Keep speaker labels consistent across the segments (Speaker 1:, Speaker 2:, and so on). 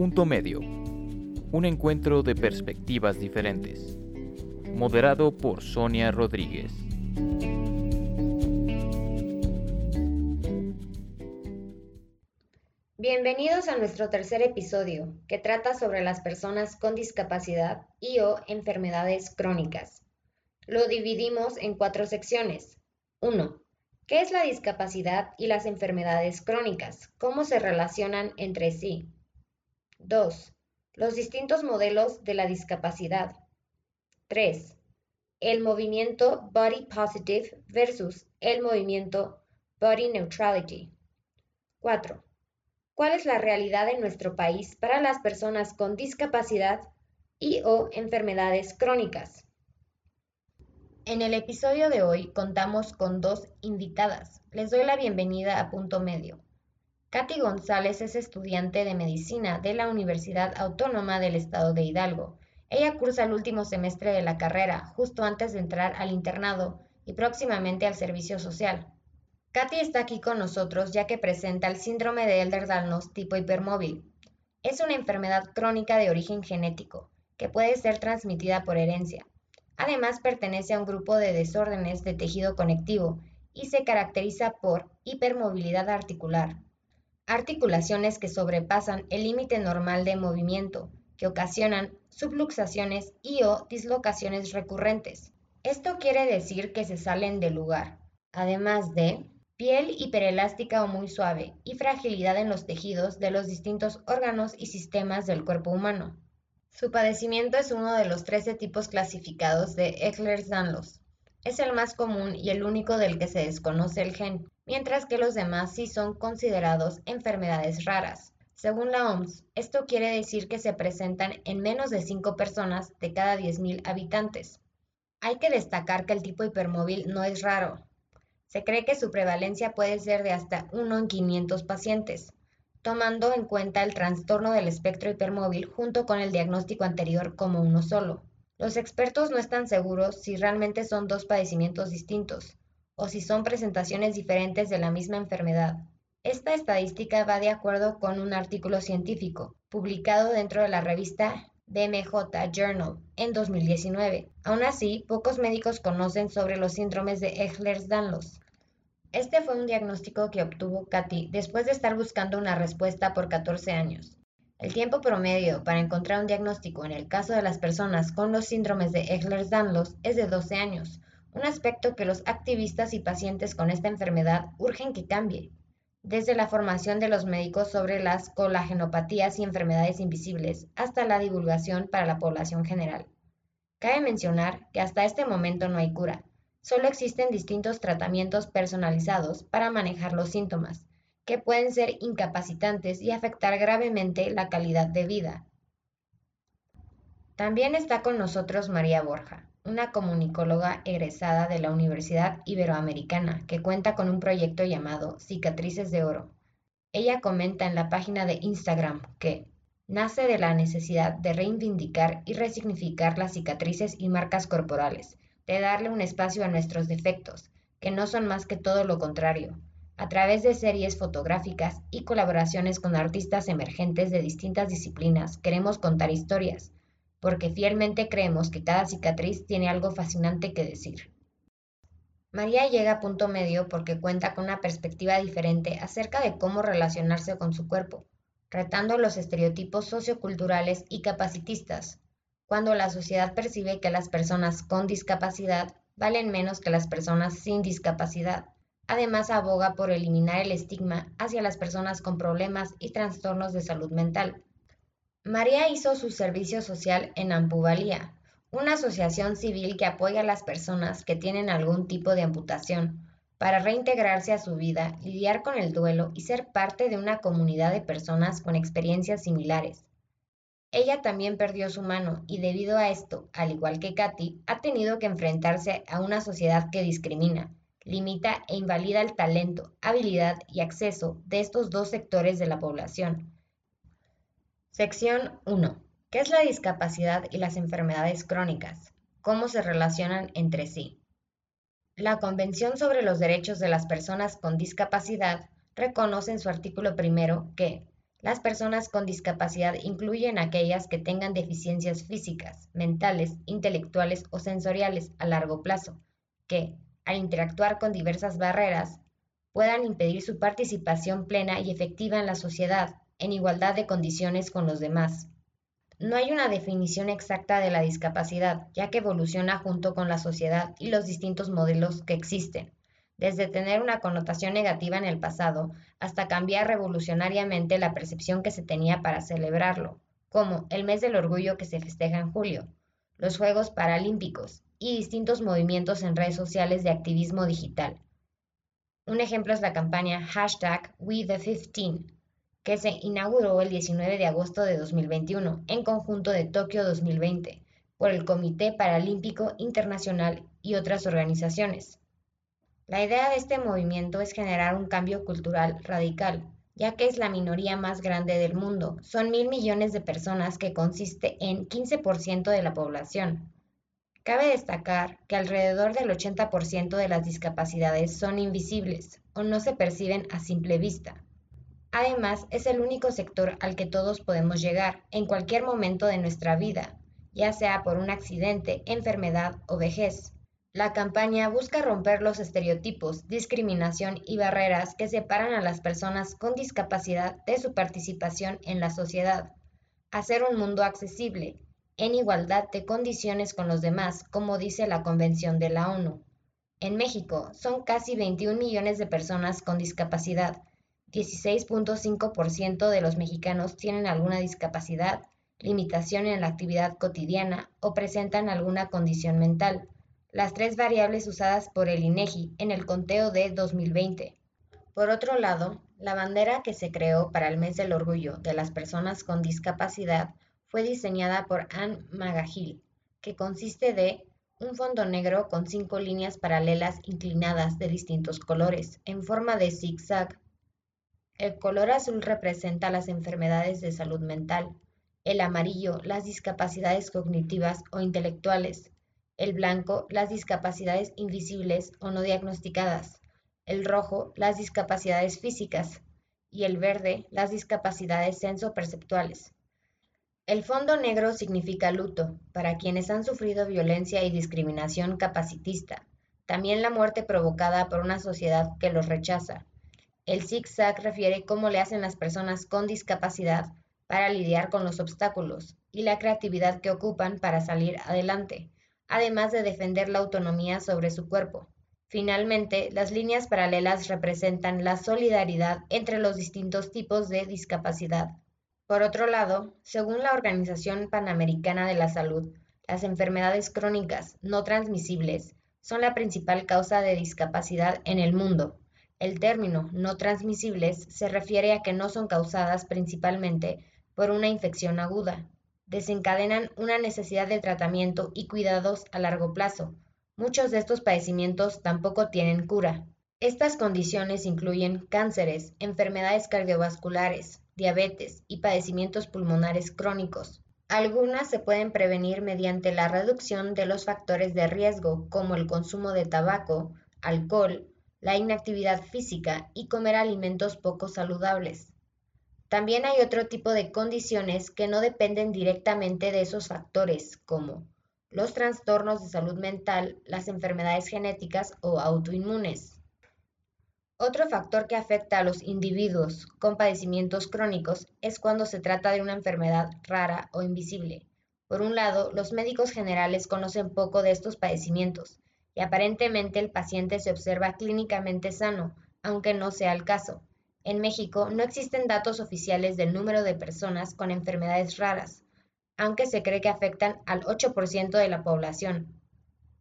Speaker 1: Punto Medio. Un encuentro de perspectivas diferentes. Moderado por Sonia Rodríguez.
Speaker 2: Bienvenidos a nuestro tercer episodio, que trata sobre las personas con discapacidad y o enfermedades crónicas. Lo dividimos en cuatro secciones. 1. ¿Qué es la discapacidad y las enfermedades crónicas? ¿Cómo se relacionan entre sí? 2. Los distintos modelos de la discapacidad. 3. El movimiento Body Positive versus el movimiento Body Neutrality. 4. ¿Cuál es la realidad en nuestro país para las personas con discapacidad y o enfermedades crónicas? En el episodio de hoy contamos con dos invitadas. Les doy la bienvenida a Punto Medio. Katy González es estudiante de medicina de la Universidad Autónoma del Estado de Hidalgo. Ella cursa el último semestre de la carrera, justo antes de entrar al internado y próximamente al servicio social. Katy está aquí con nosotros ya que presenta el síndrome de Ehlers-Danlos tipo hipermóvil. Es una enfermedad crónica de origen genético que puede ser transmitida por herencia. Además, pertenece a un grupo de desórdenes de tejido conectivo y se caracteriza por hipermovilidad articular, articulaciones que sobrepasan el límite normal de movimiento, que ocasionan subluxaciones y o dislocaciones recurrentes. Esto quiere decir que se salen del lugar, además de piel hiperelástica o muy suave y fragilidad en los tejidos de los distintos órganos y sistemas del cuerpo humano. Su padecimiento es uno de los 13 tipos clasificados de Ehlers-Danlos. Es el más común y el único del que se desconoce el gen, mientras que los demás sí son considerados enfermedades raras. Según la OMS, esto quiere decir que se presentan en menos de 5 personas de cada 10.000 habitantes. Hay que destacar que el tipo hipermóvil no es raro. Se cree que su prevalencia puede ser de hasta 1 en 500 pacientes, tomando en cuenta el trastorno del espectro hipermóvil junto con el diagnóstico anterior como uno solo. Los expertos no están seguros si realmente son dos padecimientos distintos o si son presentaciones diferentes de la misma enfermedad. Esta estadística va de acuerdo con un artículo científico publicado dentro de la revista BMJ Journal en 2019. Aún así, pocos médicos conocen sobre los síndromes de Ehlers-Danlos, este fue un diagnóstico que obtuvo Katy después de estar buscando una respuesta por 14 años. El tiempo promedio para encontrar un diagnóstico en el caso de las personas con los síndromes de Ehlers-Danlos es de 12 años, un aspecto que los activistas y pacientes con esta enfermedad urgen que cambie. Desde la formación de los médicos sobre las colagenopatías y enfermedades invisibles hasta la divulgación para la población general. Cabe mencionar que hasta este momento no hay cura, Solo existen distintos tratamientos personalizados para manejar los síntomas, que pueden ser incapacitantes y afectar gravemente la calidad de vida. También está con nosotros María Borja, una comunicóloga egresada de la Universidad Iberoamericana que cuenta con un proyecto llamado Cicatrices de Oro. Ella comenta en la página de Instagram que nace de la necesidad de reivindicar y resignificar las cicatrices y marcas corporales, de darle un espacio a nuestros defectos, que no son más que todo lo contrario, a través de series fotográficas y colaboraciones con artistas emergentes de distintas disciplinas, queremos contar historias, porque fielmente creemos que cada cicatriz tiene algo fascinante que decir. María llega a punto medio porque cuenta con una perspectiva diferente acerca de cómo relacionarse con su cuerpo, retando los estereotipos socioculturales y capacitistas, cuando la sociedad percibe que las personas con discapacidad valen menos que las personas sin discapacidad. Además, aboga por eliminar el estigma hacia las personas con problemas y trastornos de salud mental. María hizo su servicio social en Ampuvalía, una asociación civil que apoya a las personas que tienen algún tipo de amputación para reintegrarse a su vida, lidiar con el duelo y ser parte de una comunidad de personas con experiencias similares. Ella también perdió su mano y debido a esto, al igual que Katy, ha tenido que enfrentarse a una sociedad que discrimina, limita e invalida el talento, habilidad y acceso de estos dos sectores de la población. Sección 1. ¿Qué es la discapacidad y las enfermedades crónicas? ¿Cómo se relacionan entre sí? La Convención sobre los Derechos de las Personas con Discapacidad reconoce en su artículo primero que Las personas con discapacidad incluyen aquellas que tengan deficiencias físicas, mentales, intelectuales o sensoriales a largo plazo, que, al interactuar con diversas barreras, puedan impedir su participación plena y efectiva en la sociedad, en igualdad de condiciones con los demás. No hay una definición exacta de la discapacidad, ya que evoluciona junto con la sociedad y los distintos modelos que existen desde tener una connotación negativa en el pasado hasta cambiar revolucionariamente la percepción que se tenía para celebrarlo, como el mes del orgullo que se festeja en julio, los Juegos Paralímpicos y distintos movimientos en redes sociales de activismo digital. Un ejemplo es la campaña hashtag WeThe15, que se inauguró el 19 de agosto de 2021 en conjunto de Tokio 2020 por el Comité Paralímpico Internacional y otras organizaciones. La idea de este movimiento es generar un cambio cultural radical, ya que es la minoría más grande del mundo. Son mil millones de personas que consiste en 15% de la población. Cabe destacar que alrededor del 80% de las discapacidades son invisibles o no se perciben a simple vista. Además, es el único sector al que todos podemos llegar en cualquier momento de nuestra vida, ya sea por un accidente, enfermedad o vejez. La campaña busca romper los estereotipos, discriminación y barreras que separan a las personas con discapacidad de su participación en la sociedad, hacer un mundo accesible, en igualdad de condiciones con los demás, como dice la Convención de la ONU. En México son casi 21 millones de personas con discapacidad. 16.5% de los mexicanos tienen alguna discapacidad, limitación en la actividad cotidiana o presentan alguna condición mental las tres variables usadas por el INEGI en el conteo de 2020. Por otro lado, la bandera que se creó para el mes del orgullo de las personas con discapacidad fue diseñada por Anne Magahil, que consiste de un fondo negro con cinco líneas paralelas inclinadas de distintos colores, en forma de zigzag. El color azul representa las enfermedades de salud mental, el amarillo las discapacidades cognitivas o intelectuales, el blanco las discapacidades invisibles o no diagnosticadas, el rojo las discapacidades físicas y el verde las discapacidades sensoperceptuales. El fondo negro significa luto para quienes han sufrido violencia y discriminación capacitista, también la muerte provocada por una sociedad que los rechaza. El zigzag refiere cómo le hacen las personas con discapacidad para lidiar con los obstáculos y la creatividad que ocupan para salir adelante además de defender la autonomía sobre su cuerpo. Finalmente, las líneas paralelas representan la solidaridad entre los distintos tipos de discapacidad. Por otro lado, según la Organización Panamericana de la Salud, las enfermedades crónicas no transmisibles son la principal causa de discapacidad en el mundo. El término no transmisibles se refiere a que no son causadas principalmente por una infección aguda, desencadenan una necesidad de tratamiento y cuidados a largo plazo. Muchos de estos padecimientos tampoco tienen cura. Estas condiciones incluyen cánceres, enfermedades cardiovasculares, diabetes y padecimientos pulmonares crónicos. Algunas se pueden prevenir mediante la reducción de los factores de riesgo como el consumo de tabaco, alcohol, la inactividad física y comer alimentos poco saludables. También hay otro tipo de condiciones que no dependen directamente de esos factores, como los trastornos de salud mental, las enfermedades genéticas o autoinmunes. Otro factor que afecta a los individuos con padecimientos crónicos es cuando se trata de una enfermedad rara o invisible. Por un lado, los médicos generales conocen poco de estos padecimientos y aparentemente el paciente se observa clínicamente sano, aunque no sea el caso. En México no existen datos oficiales del número de personas con enfermedades raras, aunque se cree que afectan al 8% de la población.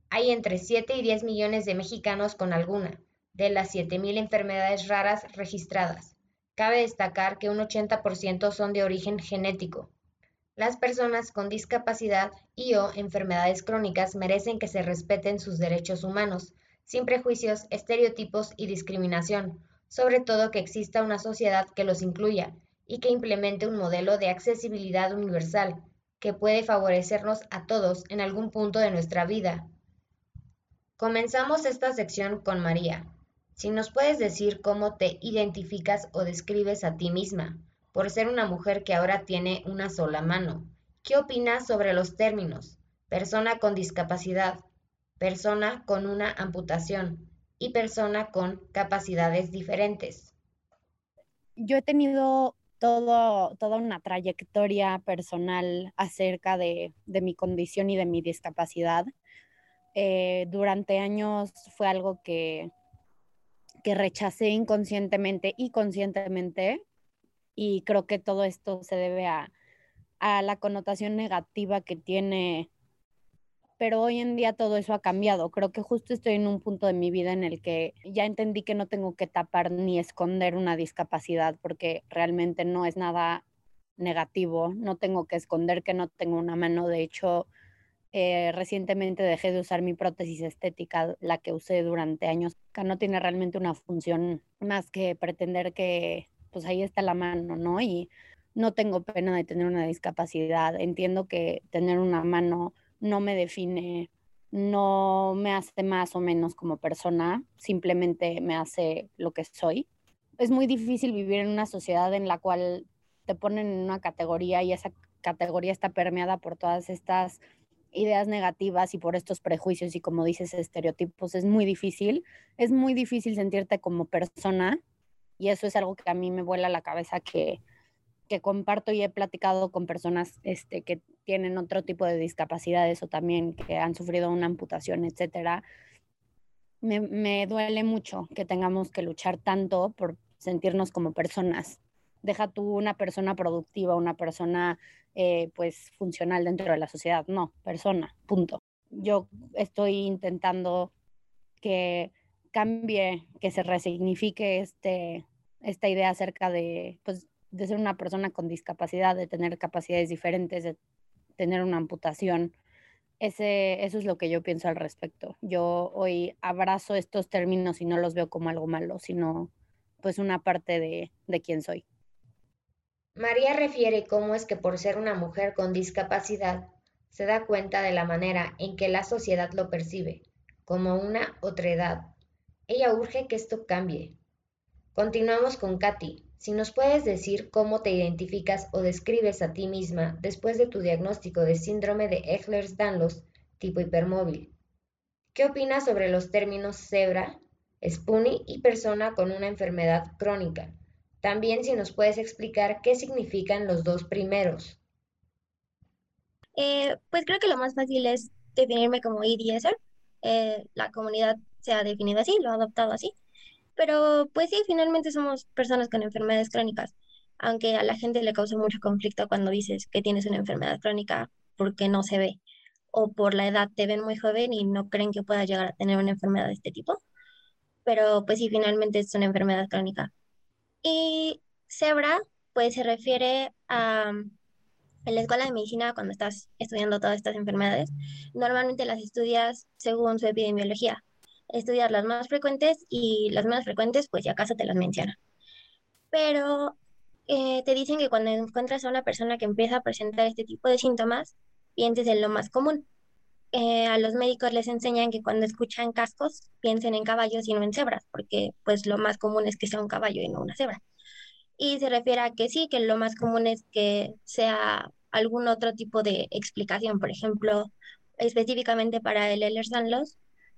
Speaker 2: Hay entre 7 y 10 millones de mexicanos con alguna, de las 7.000 enfermedades raras registradas. Cabe destacar que un 80% son de origen genético. Las personas con discapacidad y o enfermedades crónicas merecen que se respeten sus derechos humanos, sin prejuicios, estereotipos y discriminación, sobre todo que exista una sociedad que los incluya y que implemente un modelo de accesibilidad universal que puede favorecernos a todos en algún punto de nuestra vida. Comenzamos esta sección con María. Si nos puedes decir cómo te identificas o describes a ti misma, por ser una mujer que ahora tiene una sola mano. ¿Qué opinas sobre los términos persona con discapacidad, persona con una amputación y persona con capacidades diferentes?
Speaker 3: Yo he tenido todo, toda una trayectoria personal acerca de, mi condición y de mi discapacidad. Eh, durante años fue algo que, que rechacé inconscientemente y conscientemente y creo que todo esto se debe a, a la connotación negativa que tiene pero hoy en día todo eso ha cambiado. Creo que justo estoy en un punto de mi vida en el que ya entendí que no tengo que tapar ni esconder una discapacidad porque realmente no es nada negativo. No tengo que esconder que no tengo una mano. De hecho, eh, recientemente dejé de usar mi prótesis estética, la que usé durante años, que no tiene realmente una función más que pretender que pues ahí está la mano, ¿no? Y no tengo pena de tener una discapacidad. Entiendo que tener una mano no me define, no me hace más o menos como persona, simplemente me hace lo que soy. Es muy difícil vivir en una sociedad en la cual te ponen en una categoría y esa categoría está permeada por todas estas ideas negativas y por estos prejuicios y como dices estereotipos es muy difícil es muy difícil sentirte como persona y eso es algo que a mí me vuela la cabeza que que comparto y he platicado con personas este, que tienen otro tipo de discapacidades o también que han sufrido una amputación, etcétera, me, me duele mucho que tengamos que luchar tanto por sentirnos como personas. Deja tú una persona productiva, una persona eh, pues funcional dentro de la sociedad. No, persona, punto. Yo estoy intentando que cambie, que se resignifique este, esta idea acerca de pues, de ser una persona con discapacidad, de tener capacidades diferentes, de tener una amputación. Ese, eso es lo que yo pienso al respecto. Yo hoy abrazo estos términos y no los veo como algo malo, sino pues una parte de, de quién soy.
Speaker 2: María refiere cómo es que por ser una mujer con discapacidad se da cuenta de la manera en que la sociedad lo percibe, como una otredad. Ella urge que esto cambie. Continuamos con Katy, si nos puedes decir cómo te identificas o describes a ti misma después de tu diagnóstico de síndrome de Ehlers-Danlos tipo hipermóvil. ¿Qué opinas sobre los términos cebra, spoonie y persona con una enfermedad crónica? También si nos puedes explicar qué significan los dos primeros.
Speaker 4: Eh, pues creo que lo más fácil es definirme como. Eh, la comunidad se ha definido así, lo ha adoptado así. Pero pues sí, finalmente somos personas con enfermedades crónicas, aunque a la gente le causa mucho conflicto cuando dices que tienes una enfermedad crónica porque no se ve o por la edad te ven muy joven y no creen que puedas llegar a tener una enfermedad de este tipo. Pero pues sí, finalmente es una enfermedad crónica. Y cebra, pues se refiere a en la escuela de medicina, cuando estás estudiando todas estas enfermedades, normalmente las estudias según su epidemiología estudiar las más frecuentes y las menos frecuentes, pues ya acaso te las menciona. Pero eh, te dicen que cuando encuentras a una persona que empieza a presentar este tipo de síntomas, pienses en lo más común. Eh, a los médicos les enseñan que cuando escuchan cascos, piensen en caballos y no en cebras, porque pues lo más común es que sea un caballo y no una cebra. Y se refiere a que sí, que lo más común es que sea algún otro tipo de explicación, por ejemplo, específicamente para el Ehlers-Danlos,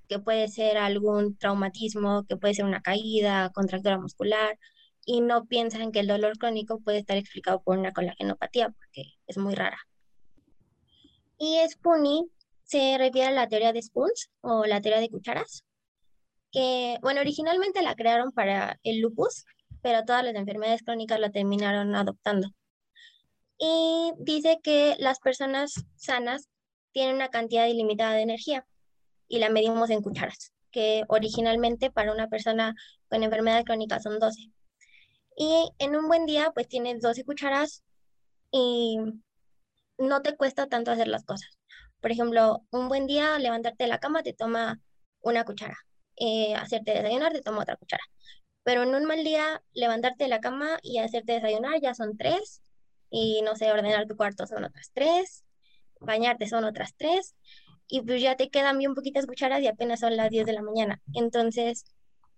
Speaker 4: que puede ser algún traumatismo, que puede ser una caída, contractura muscular, y no piensan que el dolor crónico puede estar explicado por una colagenopatía, porque es muy rara. Y Spoonie se refiere a la teoría de spoons o la teoría de cucharas, que, bueno, originalmente la crearon para el lupus, pero todas las enfermedades crónicas la terminaron adoptando. Y dice que las personas sanas tienen una cantidad ilimitada de energía y la medimos en cucharas, que originalmente para una persona con enfermedad crónica son 12. Y en un buen día, pues tienes 12 cucharas y no te cuesta tanto hacer las cosas. Por ejemplo, un buen día levantarte de la cama te toma una cuchara, eh, hacerte desayunar te toma otra cuchara. Pero en un mal día, levantarte de la cama y hacerte desayunar ya son tres, y no sé, ordenar tu cuarto son otras tres, bañarte son otras tres, y pues ya te quedan bien poquitas cucharas y apenas son las 10 de la mañana. Entonces,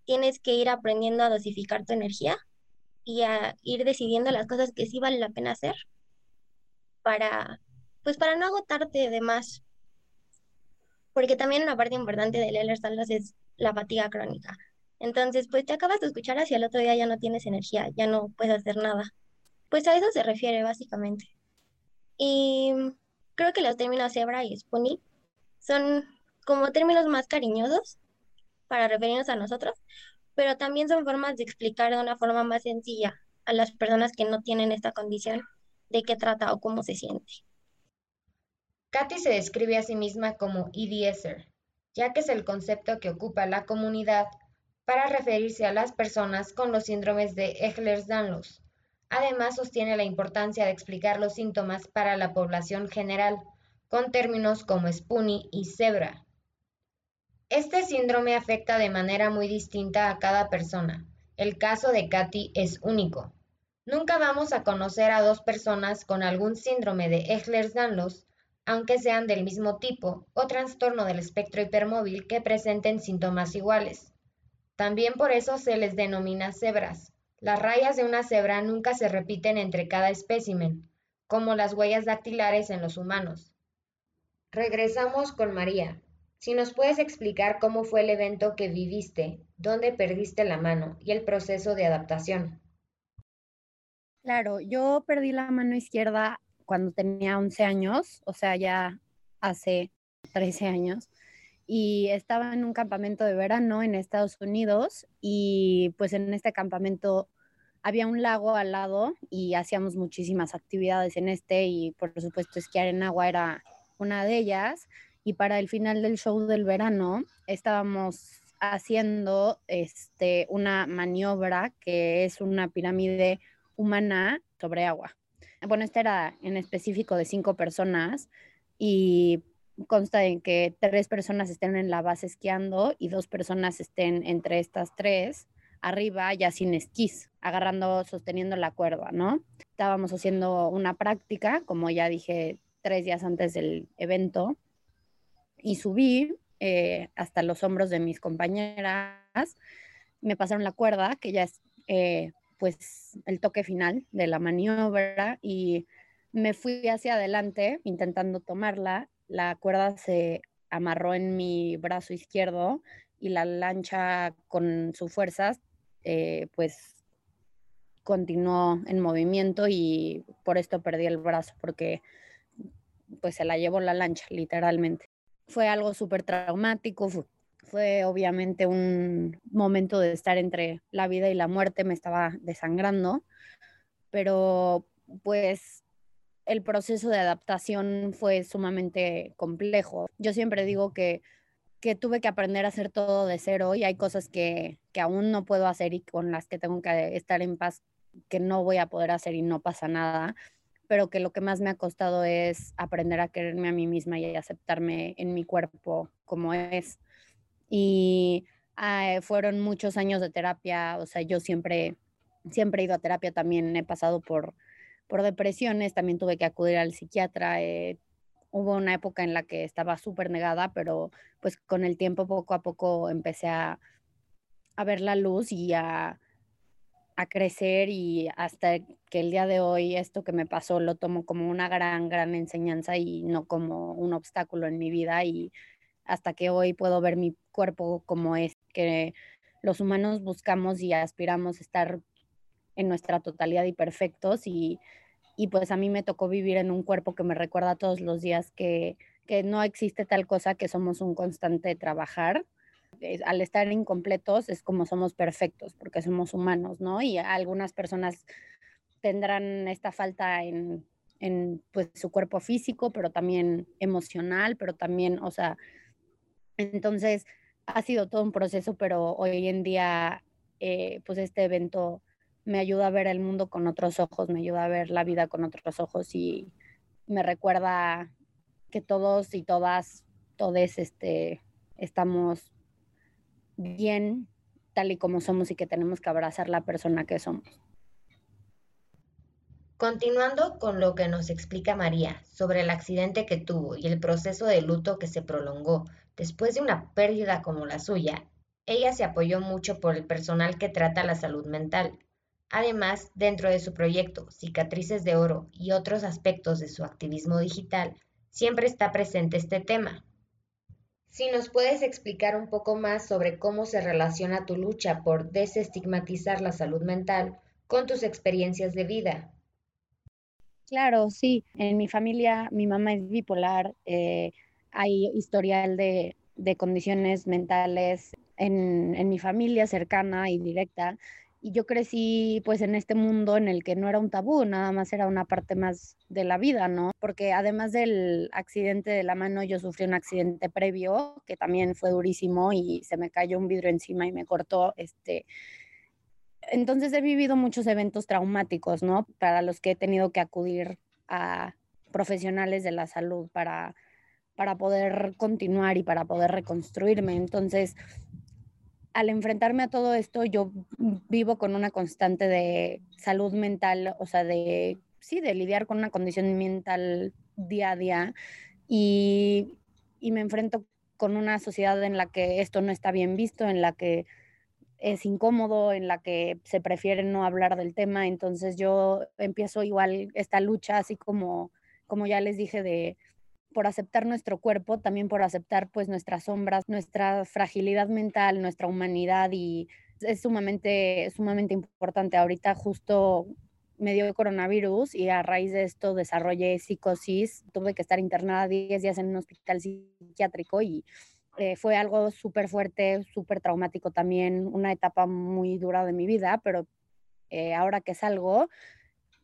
Speaker 4: tienes que ir aprendiendo a dosificar tu energía y a ir decidiendo las cosas que sí vale la pena hacer para, pues para no agotarte de más. Porque también una parte importante del Ehlers-Danlos es la fatiga crónica. Entonces, pues te acabas de escuchar hacia el otro día ya no tienes energía, ya no puedes hacer nada. Pues a eso se refiere básicamente. Y creo que los términos cebra y spoonie son como términos más cariñosos para referirnos a nosotros, pero también son formas de explicar de una forma más sencilla a las personas que no tienen esta condición de qué trata o cómo se siente.
Speaker 2: Katy se describe a sí misma como EDSer, ya que es el concepto que ocupa la comunidad para referirse a las personas con los síndromes de Ehlers-Danlos. Además, sostiene la importancia de explicar los síntomas para la población general, con términos como Spoonie y Zebra. Este síndrome afecta de manera muy distinta a cada persona. El caso de Katy es único. Nunca vamos a conocer a dos personas con algún síndrome de Ehlers-Danlos, aunque sean del mismo tipo o trastorno del espectro hipermóvil que presenten síntomas iguales. También por eso se les denomina cebras. Las rayas de una cebra nunca se repiten entre cada espécimen, como las huellas dactilares en los humanos. Regresamos con María. Si nos puedes explicar cómo fue el evento que viviste, dónde perdiste la mano y el proceso de adaptación.
Speaker 3: Claro, yo perdí la mano izquierda cuando tenía 11 años, o sea, ya hace 13 años, y estaba en un campamento de verano en Estados Unidos y pues en este campamento había un lago al lado y hacíamos muchísimas actividades en este y por supuesto esquiar en agua era una de ellas y para el final del show del verano estábamos haciendo este, una maniobra que es una pirámide humana sobre agua. Bueno, esta era en específico de cinco personas y consta en que tres personas estén en la base esquiando y dos personas estén entre estas tres arriba ya sin esquís, agarrando, sosteniendo la cuerda, ¿no? Estábamos haciendo una práctica, como ya dije, tres días antes del evento y subí eh, hasta los hombros de mis compañeras, me pasaron la cuerda, que ya es eh, pues el toque final de la maniobra y me fui hacia adelante intentando tomarla, la cuerda se amarró en mi brazo izquierdo y la lancha con su fuerza eh, pues continuó en movimiento y por esto perdí el brazo porque pues se la llevó la lancha literalmente. Fue algo súper traumático, obviamente un momento de estar entre la vida y la muerte, me estaba desangrando, pero pues el proceso de adaptación fue sumamente complejo. Yo siempre digo que que tuve que aprender a hacer todo de cero y hay cosas que, que aún no puedo hacer y con las que tengo que estar en paz que no voy a poder hacer y no pasa nada, pero que lo que más me ha costado es aprender a quererme a mí misma y aceptarme en mi cuerpo como es. Y ah, fueron muchos años de terapia, o sea, yo siempre, siempre he ido a terapia, también he pasado por, por depresiones, también tuve que acudir al psiquiatra, eh, hubo una época en la que estaba súper negada, pero pues con el tiempo poco a poco empecé a, ver la luz y a, a, crecer y hasta que el día de hoy esto que me pasó lo tomo como una gran, gran enseñanza y no como un obstáculo en mi vida y hasta que hoy puedo ver mi cuerpo como es, que los humanos buscamos y aspiramos a estar en nuestra totalidad y perfectos y y pues a mí me tocó vivir en un cuerpo que me recuerda todos los días que, no existe tal cosa que somos un constante trabajar. Al estar incompletos es como somos perfectos, porque somos humanos, ¿no? Y algunas personas tendrán esta falta en, en pues, su cuerpo físico, pero también emocional, pero también, o sea, entonces ha sido todo un proceso, pero hoy en día, eh, pues este evento me ayuda a ver el mundo con otros ojos, me ayuda a ver la vida con otros ojos y me recuerda que todos y todas, todes, este, estamos bien tal y como somos y que tenemos que abrazar la persona que somos.
Speaker 2: Continuando con lo que nos explica María sobre el accidente que tuvo y el proceso de luto que se prolongó después de una pérdida como la suya, ella se apoyó mucho por el personal que trata la salud mental, Además, dentro de su proyecto Cicatrices de Oro y otros aspectos de su activismo digital, siempre está presente este tema. Si nos puedes explicar un poco más sobre cómo se relaciona tu lucha por desestigmatizar la salud mental con tus experiencias de vida.
Speaker 3: Claro, sí. En mi familia, mi mamá es bipolar, eh, hay historial de, condiciones mentales en, en mi familia cercana y directa y yo crecí pues en este mundo en el que no era un tabú, nada más era una parte más de la vida, ¿no? Porque además del accidente de la mano, yo sufrí un accidente previo que también fue durísimo y se me cayó un vidrio encima y me cortó, este... Entonces he vivido muchos eventos traumáticos, ¿no? Para los que he tenido que acudir a profesionales de la salud para, para poder continuar y para poder reconstruirme. Entonces, al enfrentarme a todo esto, yo vivo con una constante de salud mental, o sea, de, sí, de lidiar con una condición mental día a día y, me enfrento con una sociedad en la que esto no está bien visto, en la que es incómodo, en la que se prefiere no hablar del tema. Entonces yo empiezo igual esta lucha, así como, como ya les dije, de, por aceptar nuestro cuerpo, también por aceptar pues nuestras sombras, nuestra fragilidad mental, nuestra humanidad y es sumamente, sumamente importante. Ahorita justo me dio coronavirus y a raíz de esto desarrollé psicosis, tuve que estar internada 10 días en un hospital psiquiátrico y eh, fue algo súper fuerte, súper traumático también, una etapa muy dura de mi vida, pero eh, ahora que salgo,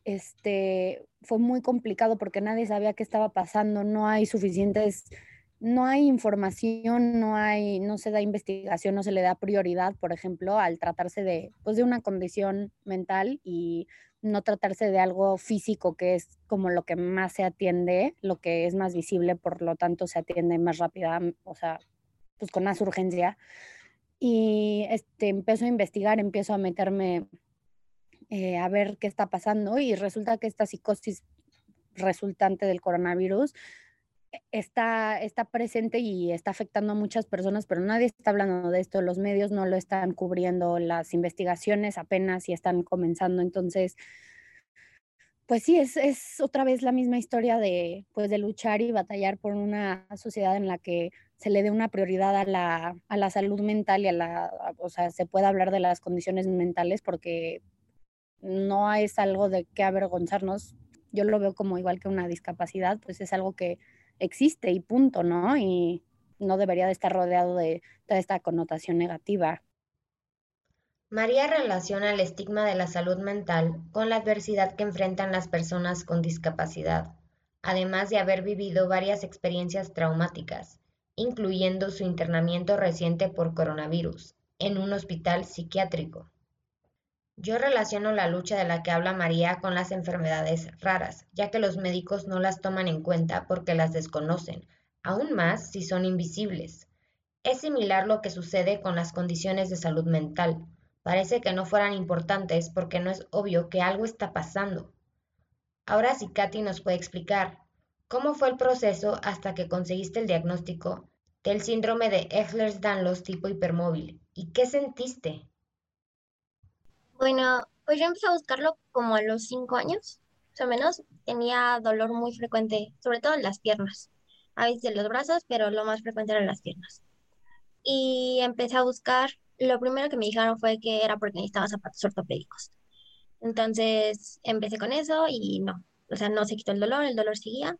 Speaker 3: este, fue muy complicado porque nadie sabía qué estaba pasando, no hay suficientes, no hay información, no hay, no se da investigación, no se le da prioridad, por ejemplo, al tratarse de, pues, de una condición mental y no tratarse de algo físico que es como lo que más se atiende, lo que es más visible, por lo tanto se atiende más rápida, o sea, pues con más urgencia. Y este, empiezo a investigar, empiezo a meterme eh, a ver qué está pasando y resulta que esta psicosis resultante del coronavirus e, está, está presente y está afectando a muchas personas, pero nadie está hablando de esto, los medios no lo están cubriendo, las investigaciones apenas y están comenzando, entonces, pues sí, es, es otra vez la misma historia de, pues de luchar y batallar por una sociedad en la que se le dé una prioridad a la, a la salud mental y a la, o sea, se pueda hablar de las condiciones mentales porque no es algo de qué avergonzarnos. Yo lo veo como igual que una discapacidad, pues es algo que existe y punto, ¿no? Y no debería de estar rodeado de toda esta connotación negativa.
Speaker 2: María relaciona el estigma de la salud mental con la adversidad que enfrentan las personas con discapacidad, además de haber vivido varias experiencias traumáticas, incluyendo su internamiento reciente por coronavirus en un hospital psiquiátrico. Yo relaciono la lucha de la que habla María con las enfermedades raras, ya que los médicos no las toman en cuenta porque las desconocen, aún más si son invisibles. Es similar lo que sucede con las condiciones de salud mental. Parece que no fueran importantes porque no es obvio que algo está pasando. Ahora si Katy nos puede explicar cómo fue el proceso hasta que conseguiste el diagnóstico del síndrome de Ehlers-Danlos tipo hipermóvil y qué sentiste.
Speaker 4: Bueno, pues yo empecé a buscarlo como a los cinco años, más o menos. Tenía dolor muy frecuente, sobre todo en las piernas. A veces en los brazos, pero lo más frecuente eran las piernas. Y empecé a buscar, lo primero que me dijeron fue que era porque necesitaba zapatos ortopédicos. Entonces empecé con eso y no, o sea, no se quitó el dolor, el dolor seguía.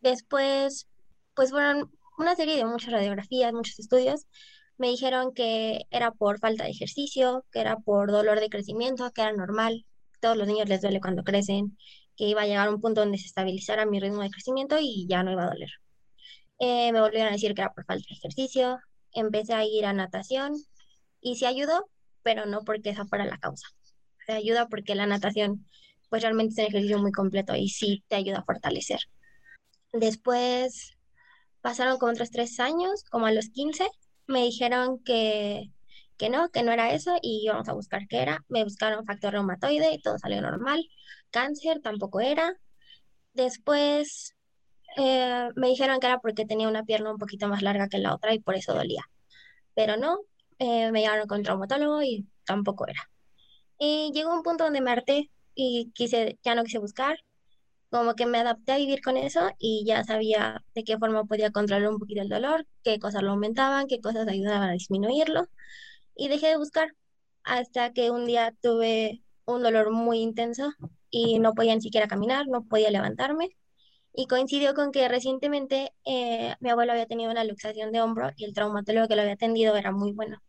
Speaker 4: Después, pues fueron una serie de muchas radiografías, muchos estudios, me dijeron que era por falta de ejercicio, que era por dolor de crecimiento, que era normal. Todos los niños les duele cuando crecen, que iba a llegar a un punto donde se estabilizara mi ritmo de crecimiento y ya no iba a doler. Eh, me volvieron a decir que era por falta de ejercicio. Empecé a ir a natación y sí ayudó, pero no porque esa fuera la causa. Se ayuda porque la natación, pues realmente es un ejercicio muy completo y sí te ayuda a fortalecer. Después pasaron como otros tres años, como a los 15, me dijeron que, que no, que no era eso y íbamos a buscar qué era. Me buscaron factor reumatoide y todo salió normal. Cáncer tampoco era. Después eh, me dijeron que era porque tenía una pierna un poquito más larga que la otra y por eso dolía. Pero no, eh, me llevaron con traumatólogo y tampoco era. Y llegó un punto donde me harté y quise, ya no quise buscar, como que me adapté a vivir con eso y ya sabía de qué forma podía controlar un poquito el dolor, qué cosas lo aumentaban, qué cosas ayudaban a disminuirlo y dejé de buscar hasta que un día tuve un dolor muy intenso y no podía ni siquiera caminar, no podía levantarme y coincidió con que recientemente eh, mi abuelo había tenido una luxación de hombro y el traumatólogo que lo había atendido era muy bueno.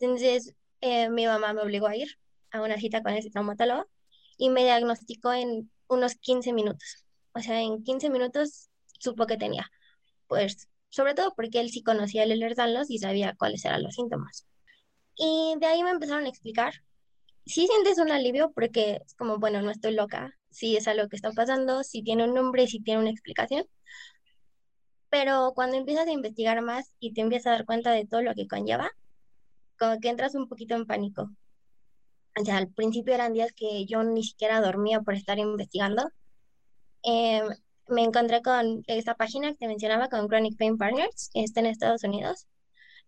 Speaker 4: Entonces eh, mi mamá me obligó a ir a una cita con ese traumatólogo y me diagnosticó en unos 15 minutos. O sea, en 15 minutos supo que tenía. Pues, sobre todo porque él sí conocía el Ehlers-Danlos y sabía cuáles eran los síntomas. Y de ahí me empezaron a explicar. Sí sientes un alivio porque es como, bueno, no estoy loca, sí es algo que está pasando, sí tiene un nombre, sí tiene una explicación. Pero cuando empiezas a investigar más y te empiezas a dar cuenta de todo lo que conlleva, como que entras un poquito en pánico. O sea, al principio eran días que yo ni siquiera dormía por estar investigando. Em, me encontré con esta página que te mencionaba, con Chronic Pain Partners, que está en Estados Unidos,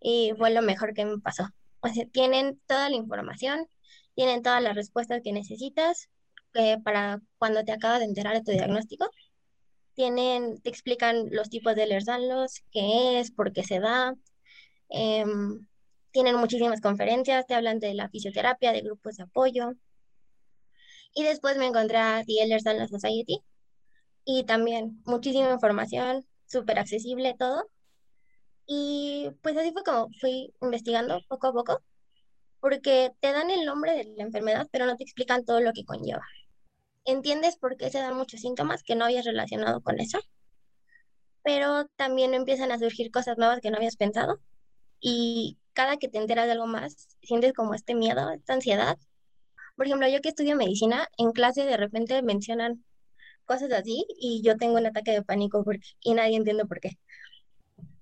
Speaker 4: y fue lo mejor que me pasó. O sea, tienen toda la información, tienen todas las respuestas que necesitas eh, para cuando te acabas de enterar de tu diagnóstico. Tienen, te explican los tipos de Ehlers-Danlos, qué es, por qué se da. Em, tienen muchísimas conferencias, te hablan de la fisioterapia, de grupos de apoyo. Y después me encontré a The Ehlers-Danlos Society y también muchísima información, súper accesible todo. Y pues así fue como fui investigando poco a poco, porque te dan el nombre de la enfermedad, pero no te explican todo lo que conlleva. Entiendes por qué se dan muchos síntomas que no habías relacionado con eso, pero también empiezan a surgir cosas nuevas que no habías pensado y cada que te enteras de algo más, sientes como este miedo, esta ansiedad. Por ejemplo, yo que estudio medicina, en clase de repente mencionan cosas así y yo tengo un ataque de pánico porque, y nadie entiende por qué.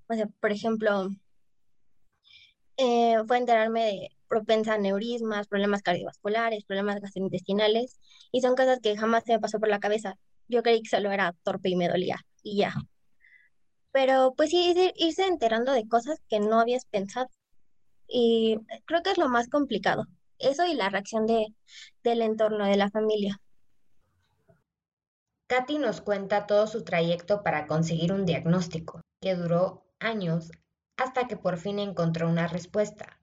Speaker 4: O sea, por ejemplo, eh, fue enterarme de propensa a neurismas, problemas cardiovasculares, problemas gastrointestinales, y son cosas que jamás se me pasó por la cabeza. Yo creí que solo era torpe y me dolía, y ya. Pero pues sí, irse enterando de cosas que no habías pensado. Y creo que es lo más complicado. Eso y la reacción de, del entorno, de la familia.
Speaker 2: Katy nos cuenta todo su trayecto para conseguir un diagnóstico, que duró años hasta que por fin encontró una respuesta.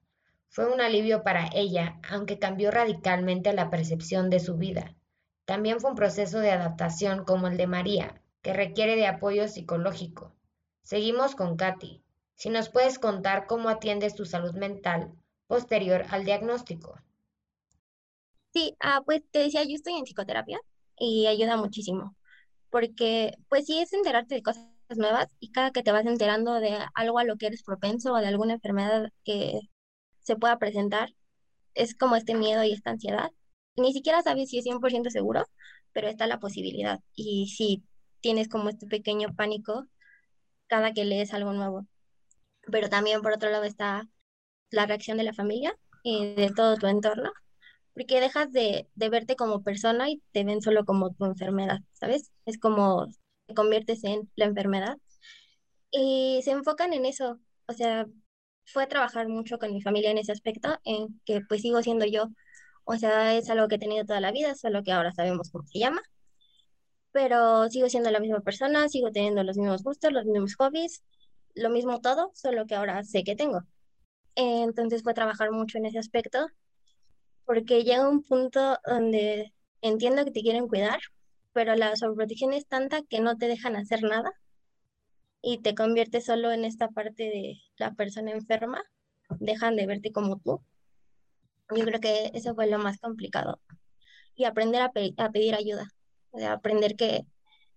Speaker 2: Fue un alivio para ella, aunque cambió radicalmente la percepción de su vida. También fue un proceso de adaptación como el de María, que requiere de apoyo psicológico. Seguimos con Katy. Si nos puedes contar cómo atiendes tu salud mental posterior al diagnóstico.
Speaker 4: Sí, ah, pues te decía, yo estoy en psicoterapia y ayuda muchísimo, porque pues sí es enterarte de cosas nuevas y cada que te vas enterando de algo a lo que eres propenso o de alguna enfermedad que se pueda presentar, es como este miedo y esta ansiedad. Ni siquiera sabes si es 100% seguro, pero está la posibilidad. Y si tienes como este pequeño pánico, cada que lees algo nuevo. Pero también por otro lado está la reacción de la familia y de todo tu entorno, porque dejas de, de verte como persona y te ven solo como tu enfermedad, ¿sabes? Es como te conviertes en la enfermedad. Y se enfocan en eso, o sea, fue trabajar mucho con mi familia en ese aspecto, en que pues sigo siendo yo, o sea, es algo que he tenido toda la vida, solo que ahora sabemos cómo se llama pero sigo siendo la misma persona, sigo teniendo los mismos gustos, los mismos hobbies, lo mismo todo, solo que ahora sé que tengo. Entonces fue trabajar mucho en ese aspecto, porque llega un punto donde entiendo que te quieren cuidar, pero la sobreprotección es tanta que no te dejan hacer nada y te conviertes solo en esta parte de la persona enferma, dejan de verte como tú. Yo creo que eso fue lo más complicado. Y aprender a, pedir ayuda de aprender que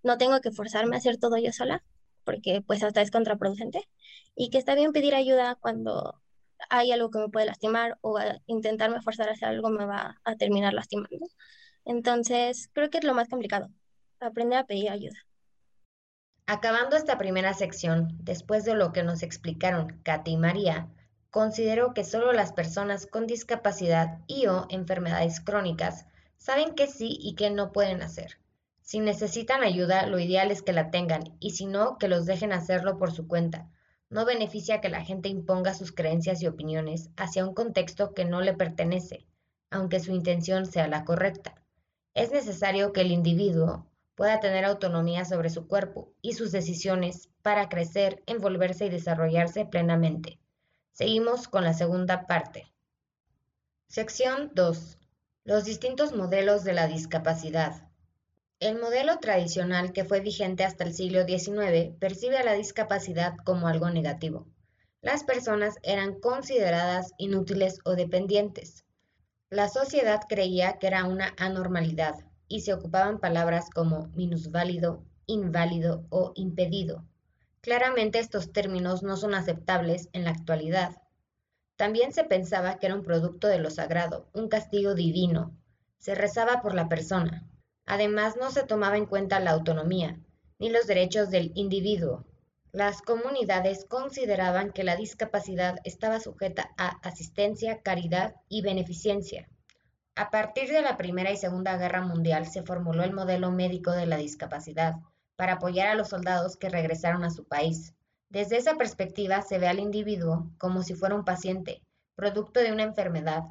Speaker 4: no tengo que forzarme a hacer todo yo sola, porque pues hasta es contraproducente, y que está bien pedir ayuda cuando hay algo que me puede lastimar o intentarme forzar a hacer algo me va a terminar lastimando. Entonces, creo que es lo más complicado, aprender a pedir ayuda.
Speaker 2: Acabando esta primera sección, después de lo que nos explicaron Katy y María, considero que solo las personas con discapacidad y o enfermedades crónicas saben que sí y que no pueden hacer. Si necesitan ayuda, lo ideal es que la tengan y si no, que los dejen hacerlo por su cuenta. No beneficia que la gente imponga sus creencias y opiniones hacia un contexto que no le pertenece. aunque su intención sea la correcta. Es necesario que el individuo pueda tener autonomía sobre su cuerpo y sus decisiones para crecer, envolverse y desarrollarse plenamente. Seguimos con la segunda parte. Sección 2. Los distintos modelos de la discapacidad. El modelo tradicional que fue vigente hasta el siglo XIX percibe a la discapacidad como algo negativo. Las personas eran consideradas inútiles o dependientes. La sociedad creía que era una anormalidad y se ocupaban palabras como minusválido, inválido o impedido. Claramente estos términos no son aceptables en la actualidad. También se pensaba que era un producto de lo sagrado, un castigo divino. Se rezaba por la persona, Además, no se tomaba en cuenta la autonomía ni los derechos del individuo. Las comunidades consideraban que la discapacidad estaba sujeta a asistencia, caridad y beneficencia. A partir de la Primera y Segunda Guerra Mundial se formuló el modelo médico de la discapacidad para apoyar a los soldados que regresaron a su país. Desde esa perspectiva se ve al individuo como si fuera un paciente, producto de una enfermedad,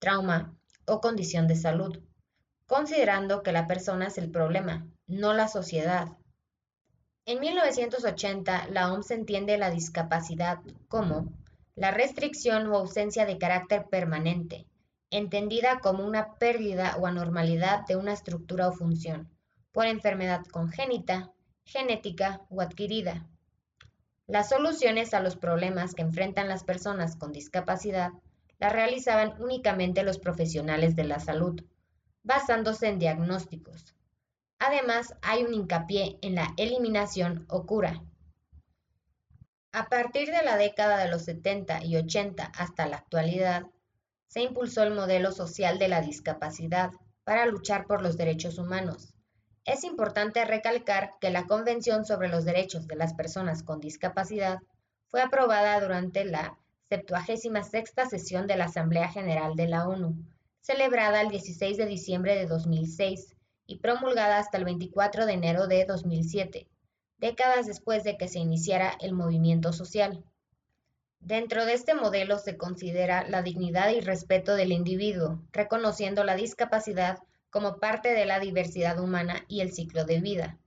Speaker 2: trauma o condición de salud considerando que la persona es el problema, no la sociedad. En 1980, la OMS entiende la discapacidad como la restricción o ausencia de carácter permanente, entendida como una pérdida o anormalidad de una estructura o función, por enfermedad congénita, genética o adquirida. Las soluciones a los problemas que enfrentan las personas con discapacidad las realizaban únicamente los profesionales de la salud, basándose en diagnósticos. Además, hay un hincapié en la eliminación o cura. A partir de la década de los 70 y 80 hasta la actualidad, se impulsó el modelo social de la discapacidad para luchar por los derechos humanos. Es importante recalcar que la Convención sobre los Derechos de las Personas con Discapacidad fue aprobada durante la 76 sesión de la Asamblea General de la ONU celebrada el 16 de diciembre de 2006 y promulgada hasta el 24 de enero de 2007, décadas después de que se iniciara el movimiento social. Dentro de este modelo se considera la dignidad y respeto del individuo, reconociendo la discapacidad como parte de la diversidad humana y el ciclo de vida.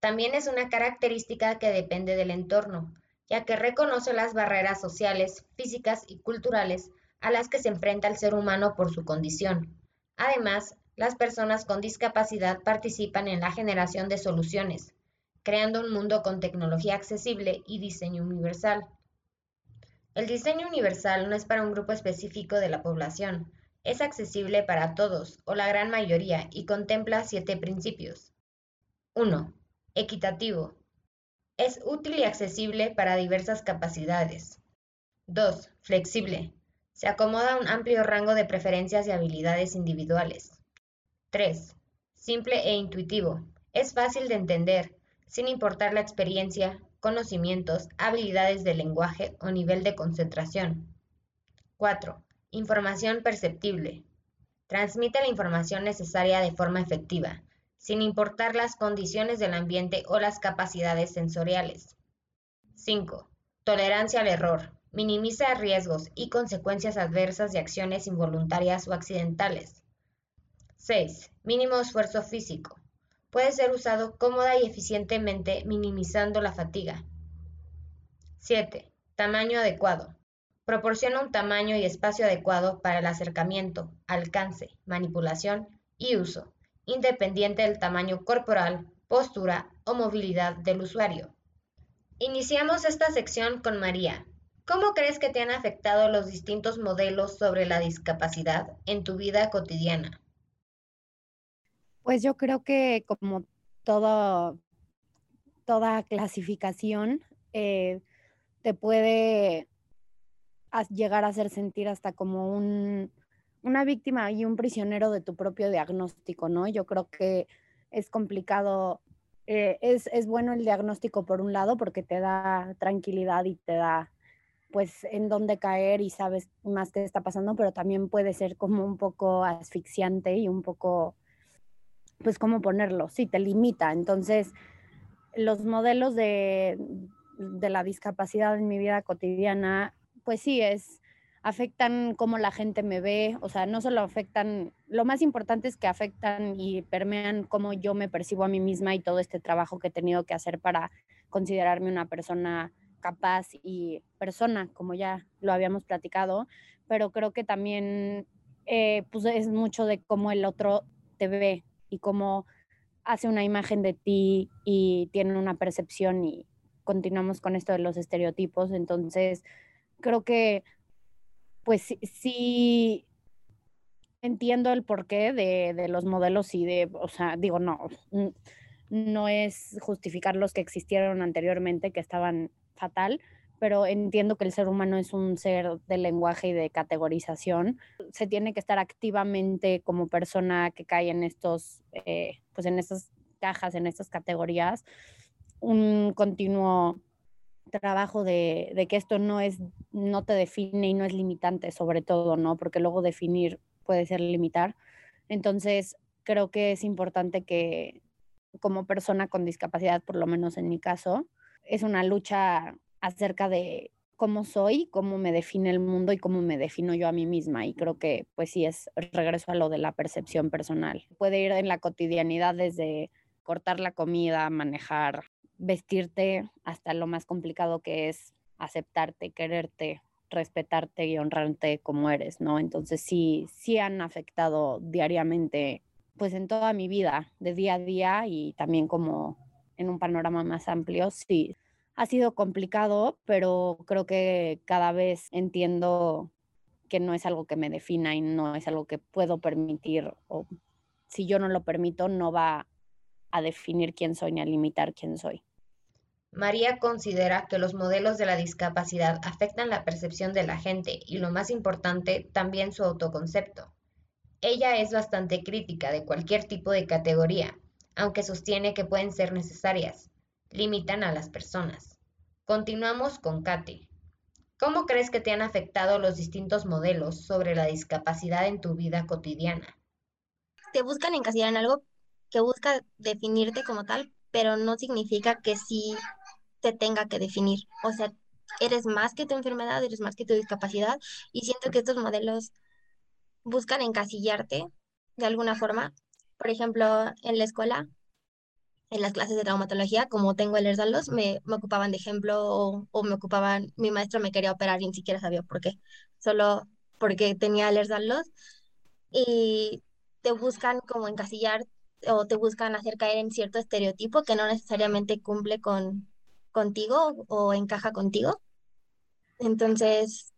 Speaker 2: También es una característica que depende del entorno, ya que reconoce las barreras sociales, físicas y culturales a las que se enfrenta el ser humano por su condición. Además, las personas con discapacidad participan en la generación de soluciones, creando un mundo con tecnología accesible y diseño universal. El diseño universal no es para un grupo específico de la población, es accesible para todos o la gran mayoría y contempla siete principios. 1. Equitativo. Es útil y accesible para diversas capacidades. 2. Flexible. Se acomoda un amplio rango de preferencias y habilidades individuales. 3. Simple e intuitivo. Es fácil de entender, sin importar la experiencia, conocimientos, habilidades de lenguaje o nivel de concentración. 4. Información perceptible. Transmite la información necesaria de forma efectiva, sin importar las condiciones del ambiente o las capacidades sensoriales. 5. Tolerancia al error. Minimiza riesgos y consecuencias adversas de acciones involuntarias o accidentales. 6. Mínimo esfuerzo físico. Puede ser usado cómoda y eficientemente minimizando la fatiga. 7. Tamaño adecuado. Proporciona un tamaño y espacio adecuado para el acercamiento, alcance, manipulación y uso, independiente del tamaño corporal, postura o movilidad del usuario. Iniciamos esta sección con María, ¿Cómo crees que te han afectado los distintos modelos sobre la discapacidad en tu vida cotidiana?
Speaker 3: Pues yo creo que como toda clasificación eh, te puede llegar a hacer sentir hasta como un, una víctima y un prisionero de tu propio diagnóstico, ¿no? Yo creo que es complicado, eh, es, es bueno el diagnóstico por un lado porque te da tranquilidad y te da pues en dónde caer y sabes más qué está pasando, pero también puede ser como un poco asfixiante y un poco, pues cómo ponerlo, sí, te limita. Entonces, los modelos de, de la discapacidad en mi vida cotidiana, pues sí, es afectan cómo la gente me ve, o sea, no solo afectan, lo más importante es que afectan y permean cómo yo me percibo a mí misma y todo este trabajo que he tenido que hacer para considerarme una persona capaz y persona, como ya lo habíamos platicado, pero creo que también eh, pues es mucho de cómo el otro te ve y cómo hace una imagen de ti y tiene una percepción y continuamos con esto de los estereotipos, entonces creo que pues sí, entiendo el porqué de, de, los modelos y de, o sea, digo, no, no es justificar los que existieron anteriormente, que estaban fatal, pero entiendo que el ser humano es un ser de lenguaje y de categorización. Se tiene que estar activamente como persona que cae en estos, eh, pues en estas cajas, en estas categorías, un continuo trabajo de, de, que esto no es, no te define y no es limitante, sobre todo, ¿no? Porque luego definir puede ser limitar. Entonces, creo que es importante que como persona con discapacidad, por lo menos en mi caso, es una lucha acerca de cómo soy, cómo me define el mundo y cómo me defino yo a mí misma. Y creo que pues sí es regreso a lo de la percepción personal. Puede ir en la cotidianidad desde cortar la comida, manejar, vestirte hasta lo más complicado que es aceptarte, quererte, respetarte y honrarte como eres, ¿no? Entonces sí, sí han afectado diariamente, pues en toda mi vida, de día a día y también como en un panorama más amplio, sí. Ha sido complicado, pero creo que cada vez entiendo que no es algo que me defina y no es algo que puedo permitir o si yo no lo permito no va a definir quién soy ni a limitar quién soy.
Speaker 2: María considera que los modelos de la discapacidad afectan la percepción de la gente y, lo más importante, también su autoconcepto. Ella es bastante crítica de cualquier tipo de categoría, aunque sostiene que pueden ser necesarias. Limitan a las personas. Continuamos con Katy. ¿Cómo crees que te han afectado los distintos modelos sobre la discapacidad en tu vida cotidiana?
Speaker 4: Te buscan encasillar en algo que busca definirte como tal, pero no significa que sí te tenga que definir. O sea, eres más que tu enfermedad, eres más que tu discapacidad y siento que estos modelos buscan encasillarte de alguna forma. Por ejemplo, en la escuela, en las clases de traumatología, como tengo el ERSALOS, me, me ocupaban de ejemplo o, me ocupaban, mi maestro me quería operar y ni siquiera sabía por qué, solo porque tenía el ERSALOS y te buscan como encasillar o te buscan hacer caer en cierto estereotipo que no necesariamente cumple con contigo o encaja contigo. Entonces,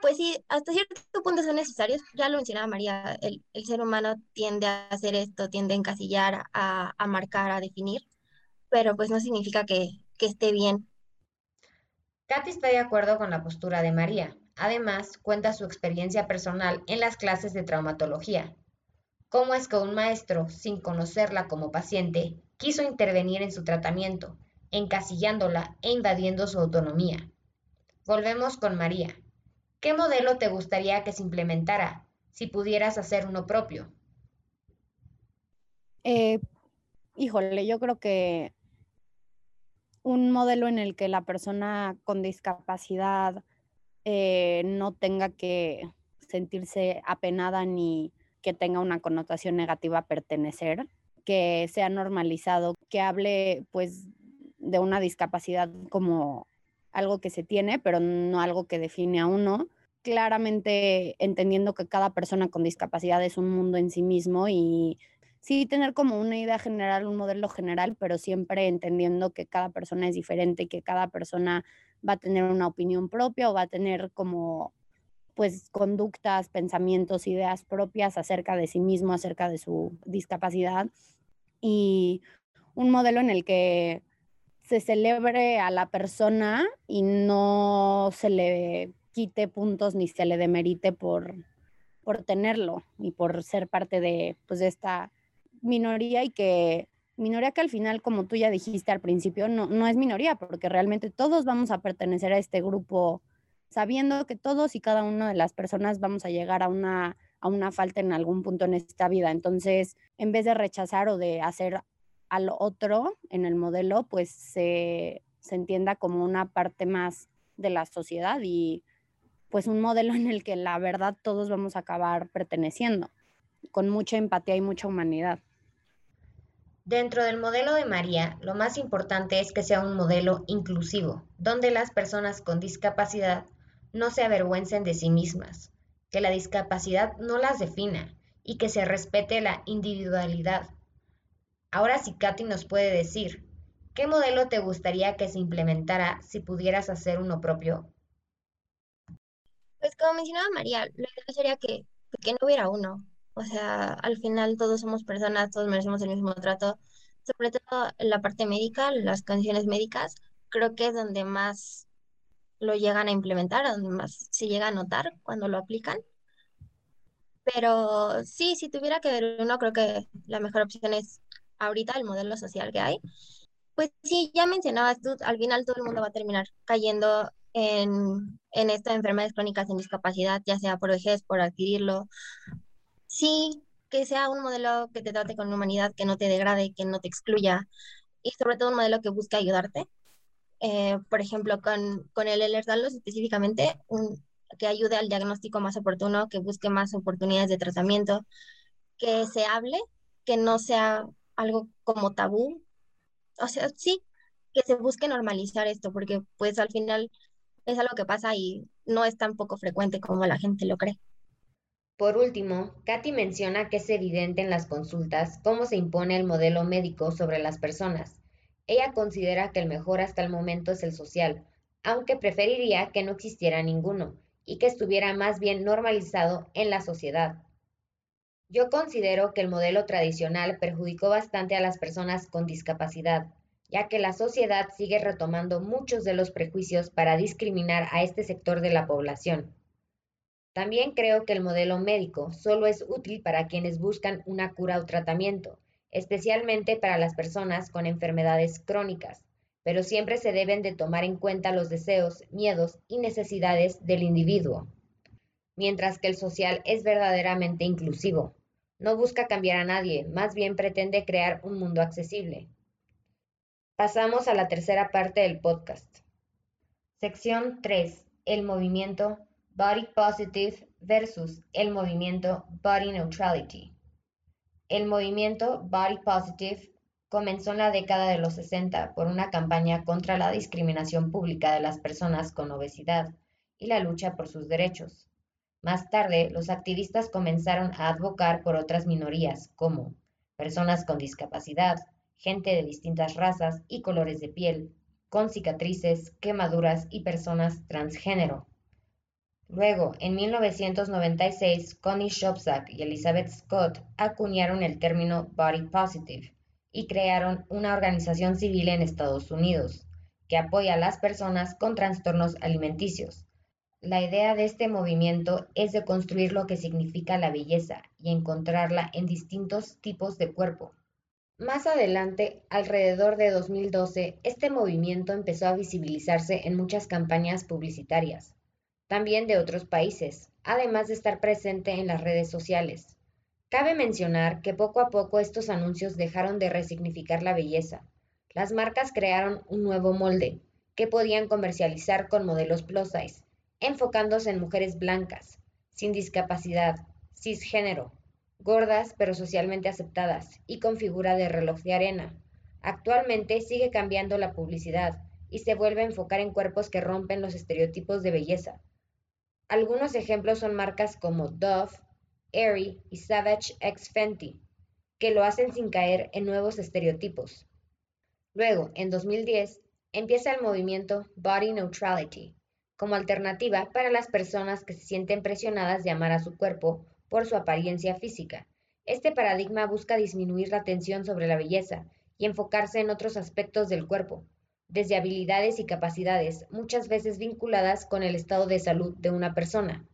Speaker 4: pues sí, hasta cierto punto son necesarios. Ya lo mencionaba María, el, el ser humano tiende a hacer esto, tiende a encasillar, a, a marcar, a definir, pero pues no significa que, que esté bien.
Speaker 2: Katy está de acuerdo con la postura de María. Además, cuenta su experiencia personal en las clases de traumatología, cómo es que un maestro, sin conocerla como paciente, quiso intervenir en su tratamiento, encasillándola e invadiendo su autonomía. Volvemos con María. ¿Qué modelo te gustaría que se implementara si pudieras hacer uno propio?
Speaker 3: Eh, híjole, yo creo que un modelo en el que la persona con discapacidad eh, no tenga que sentirse apenada ni que tenga una connotación negativa pertenecer, que sea normalizado, que hable pues de una discapacidad como algo que se tiene, pero no algo que define a uno. Claramente entendiendo que cada persona con discapacidad es un mundo en sí mismo y sí tener como una idea general, un modelo general, pero siempre entendiendo que cada persona es diferente y que cada persona va a tener una opinión propia o va a tener como pues conductas, pensamientos, ideas propias acerca de sí mismo, acerca de su discapacidad y un modelo en el que se celebre a la persona y no se le quite puntos ni se le demerite por, por tenerlo y por ser parte de, pues, de esta minoría y que minoría que al final, como tú ya dijiste al principio, no, no es minoría, porque realmente todos vamos a pertenecer a este grupo sabiendo que todos y cada una de las personas vamos a llegar a una, a una falta en algún punto en esta vida. Entonces, en vez de rechazar o de hacer al otro en el modelo, pues se, se entienda como una parte más de la sociedad y pues un modelo en el que la verdad todos vamos a acabar perteneciendo, con mucha empatía y mucha humanidad.
Speaker 2: Dentro del modelo de María, lo más importante es que sea un modelo inclusivo, donde las personas con discapacidad no se avergüencen de sí mismas, que la discapacidad no las defina y que se respete la individualidad. Ahora sí, Katy nos puede decir, ¿qué modelo te gustaría que se implementara si pudieras hacer uno propio?
Speaker 4: Pues como mencionaba María, lo ideal sería que, que no hubiera uno. O sea, al final todos somos personas, todos merecemos el mismo trato. Sobre todo en la parte médica, las condiciones médicas, creo que es donde más lo llegan a implementar, donde más se llega a notar cuando lo aplican. Pero sí, si tuviera que ver uno, creo que la mejor opción es ahorita el modelo social que hay. Pues sí, ya mencionabas tú, al final todo el mundo va a terminar cayendo en, en estas enfermedades crónicas en discapacidad, ya sea por vejez, por adquirirlo. Sí, que sea un modelo que te trate con humanidad, que no te degrade, que no te excluya y sobre todo un modelo que busque ayudarte. Eh, por ejemplo, con, con el Ehlers-Danlos específicamente, un, que ayude al diagnóstico más oportuno, que busque más oportunidades de tratamiento, que se hable, que no sea algo como tabú. O sea, sí, que se busque normalizar esto, porque pues al final es algo que pasa y no es tan poco frecuente como la gente lo cree.
Speaker 2: Por último, Katy menciona que es evidente en las consultas cómo se impone el modelo médico sobre las personas. Ella considera que el mejor hasta el momento es el social, aunque preferiría que no existiera ninguno y que estuviera más bien normalizado en la sociedad. Yo considero que el modelo tradicional perjudicó bastante a las personas con discapacidad, ya que la sociedad sigue retomando muchos de los prejuicios para discriminar a este sector de la población. También creo que el modelo médico solo es útil para quienes buscan una cura o tratamiento, especialmente para las personas con enfermedades crónicas, pero siempre se deben de tomar en cuenta los deseos, miedos y necesidades del individuo. Mientras que el social es verdaderamente inclusivo. No busca cambiar a nadie, más bien pretende crear un mundo accesible. Pasamos a la tercera parte del podcast. Sección 3. El movimiento Body Positive versus el movimiento Body Neutrality. El movimiento Body Positive comenzó en la década de los 60 por una campaña contra la discriminación pública de las personas con obesidad y la lucha por sus derechos. Más tarde, los activistas comenzaron a advocar por otras minorías, como personas con discapacidad, gente de distintas razas y colores de piel, con cicatrices, quemaduras y personas transgénero. Luego, en 1996, Connie Shopsack y Elizabeth Scott acuñaron el término Body Positive y crearon una organización civil en Estados Unidos que apoya a las personas con trastornos alimenticios. La idea de este movimiento es de construir lo que significa la belleza y encontrarla en distintos tipos de cuerpo, más adelante, alrededor de 2012, este movimiento empezó a visibilizarse en muchas campañas publicitarias, también de otros países, además de estar presente en las redes sociales. Cabe mencionar que poco a poco estos anuncios dejaron de resignificar la belleza. Las marcas crearon un nuevo molde, que podían comercializar con modelos plus size, enfocándose en mujeres blancas, sin discapacidad, cisgénero, gordas pero socialmente aceptadas y con figura de reloj de arena. Actualmente sigue cambiando la publicidad y se vuelve a enfocar en cuerpos que rompen los estereotipos de belleza. Algunos ejemplos son marcas como Dove, Aerie y Savage X Fenty, que lo hacen sin caer en nuevos estereotipos. Luego, en 2010, empieza el movimiento Body Neutrality, como alternativa para las personas que se sienten presionadas de amar a su cuerpo por su apariencia física. Este paradigma busca disminuir la tensión sobre la belleza y enfocarse en otros aspectos del cuerpo, desde habilidades y capacidades, muchas veces vinculadas con el estado de salud de una persona.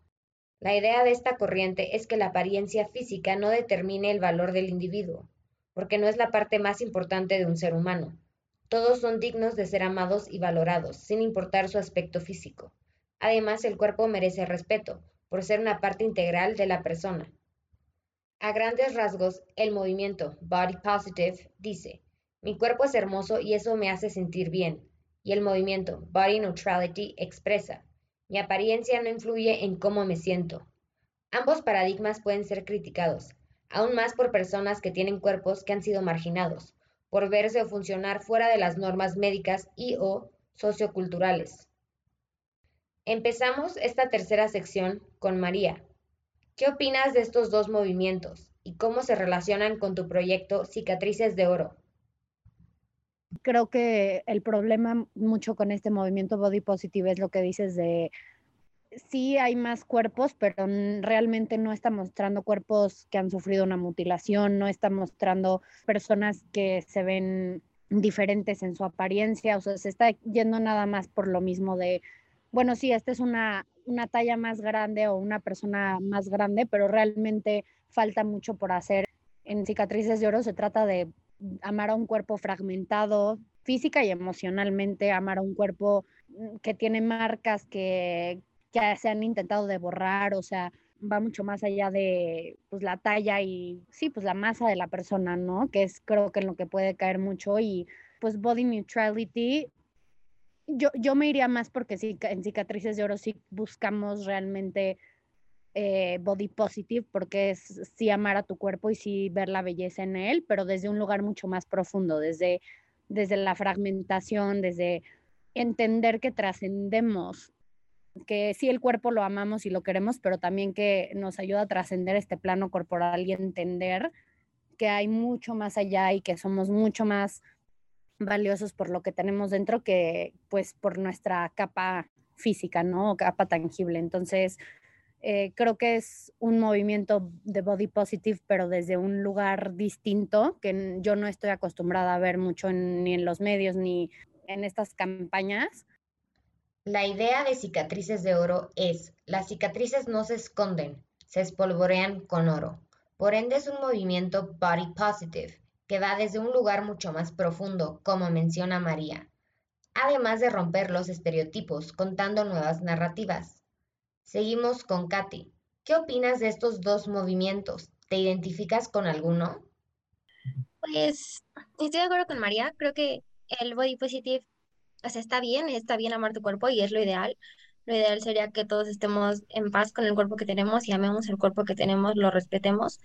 Speaker 2: La idea de esta corriente es que la apariencia física no determine el valor del individuo, porque no es la parte más importante de un ser humano. Todos son dignos de ser amados y valorados, sin importar su aspecto físico. Además, el cuerpo merece respeto, por ser una parte integral de la persona. A grandes rasgos, el movimiento Body Positive dice, mi cuerpo es hermoso y eso me hace sentir bien. Y el movimiento Body Neutrality expresa, Mi apariencia no influye en cómo me siento. Ambos paradigmas pueden ser criticados, aún más por personas que tienen cuerpos que han sido marginados, por verse o funcionar fuera de las normas médicas y o socioculturales. Empezamos esta tercera sección con María. ¿Qué opinas de estos dos movimientos y cómo se relacionan con tu proyecto Cicatrices de Oro?
Speaker 3: Creo que el problema mucho con este movimiento body positive es lo que dices de sí hay más cuerpos, pero realmente no está mostrando cuerpos que han sufrido una mutilación, no está mostrando personas que se ven diferentes en su apariencia, o sea, se está yendo nada más por lo mismo de, bueno, sí, esta es una, una talla más grande o una persona más grande, pero realmente falta mucho por hacer. En Cicatrices de Oro se trata de amar a un cuerpo fragmentado física y emocionalmente, amar a un cuerpo mm, que tiene marcas que, que se han intentado de borrar, o sea, va mucho más allá de pues, la talla y sí, pues la masa de la persona, ¿no? Que es creo que en lo que puede caer mucho y pues body neutrality. Yo, yo me iría más porque sí, en cicatrices de oro sí buscamos realmente eh, body positive porque es sí amar a tu cuerpo y sí ver la belleza en él, pero desde un lugar mucho más profundo, desde, desde la fragmentación, desde entender que trascendemos que sí el cuerpo lo amamos y lo queremos, pero también que nos ayuda a trascender este plano corporal y entender que hay mucho más allá y que somos mucho más valiosos por lo que tenemos dentro que pues por nuestra capa física, ¿no? Capa tangible. Entonces, eh, creo que es un movimiento de body positive, pero desde un lugar distinto que yo no estoy acostumbrada a ver mucho ni en los medios ni en estas campañas
Speaker 2: la idea de cicatrices de oro es, las cicatrices no se esconden, se espolvorean con oro. Por ende es un movimiento body positive, que va desde un lugar mucho más profundo, como menciona María, además de romper los estereotipos, contando nuevas narrativas. Seguimos con Katy. ¿Qué opinas de estos dos movimientos? ¿Te identificas con alguno?
Speaker 4: Pues estoy de acuerdo con María. Creo que el body positive o sea, está bien, está bien amar tu cuerpo y es lo ideal. Lo ideal sería que todos estemos en paz con el cuerpo que tenemos y amemos el cuerpo que tenemos, lo respetemos,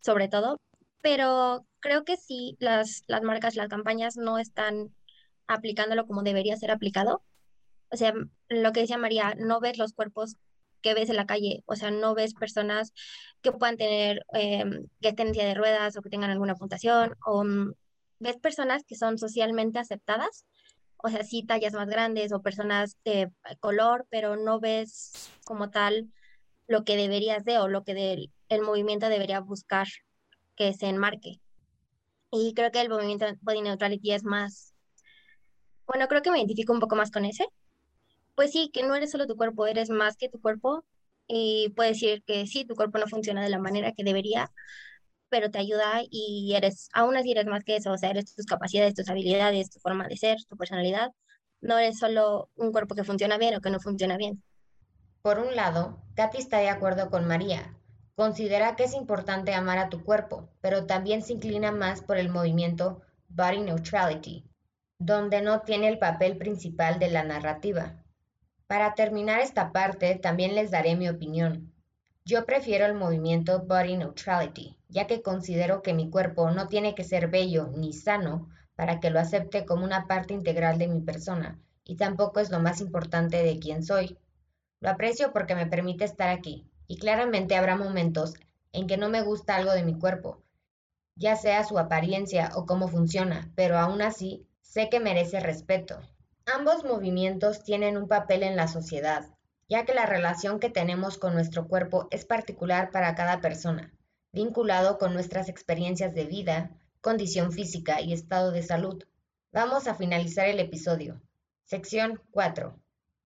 Speaker 4: sobre todo. Pero creo que sí, las, las marcas, las campañas no están aplicándolo como debería ser aplicado. O sea, lo que decía María, no ves los cuerpos que ves en la calle, o sea, no ves personas que puedan tener, eh, que estén en de ruedas o que tengan alguna puntuación, o mm, ves personas que son socialmente aceptadas, o sea, sí tallas más grandes o personas de color, pero no ves como tal lo que deberías de o lo que el movimiento debería buscar que se enmarque. Y creo que el movimiento Body Neutrality es más, bueno, creo que me identifico un poco más con ese. Pues sí, que no eres solo tu cuerpo, eres más que tu cuerpo y puedes decir que sí, tu cuerpo no funciona de la manera que debería, pero te ayuda y eres, aún así eres más que eso, o sea, eres tus capacidades, tus habilidades, tu forma de ser, tu personalidad. No eres solo un cuerpo que funciona bien o que no funciona bien.
Speaker 2: Por un lado, Katy está de acuerdo con María. Considera que es importante amar a tu cuerpo, pero también se inclina más por el movimiento Body Neutrality, donde no tiene el papel principal de la narrativa. Para terminar esta parte, también les daré mi opinión. Yo prefiero el movimiento Body Neutrality, ya que considero que mi cuerpo no tiene que ser bello ni sano para que lo acepte como una parte integral de mi persona, y tampoco es lo más importante de quién soy. Lo aprecio porque me permite estar aquí, y claramente habrá momentos en que no me gusta algo de mi cuerpo, ya sea su apariencia o cómo funciona, pero aún así sé que merece respeto. Ambos movimientos tienen un papel en la sociedad, ya que la relación que tenemos con nuestro cuerpo es particular para cada persona, vinculado con nuestras experiencias de vida, condición física y estado de salud. Vamos a finalizar el episodio. Sección 4.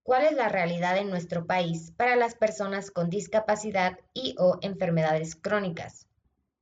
Speaker 2: ¿Cuál es la realidad en nuestro país para las personas con discapacidad y o enfermedades crónicas?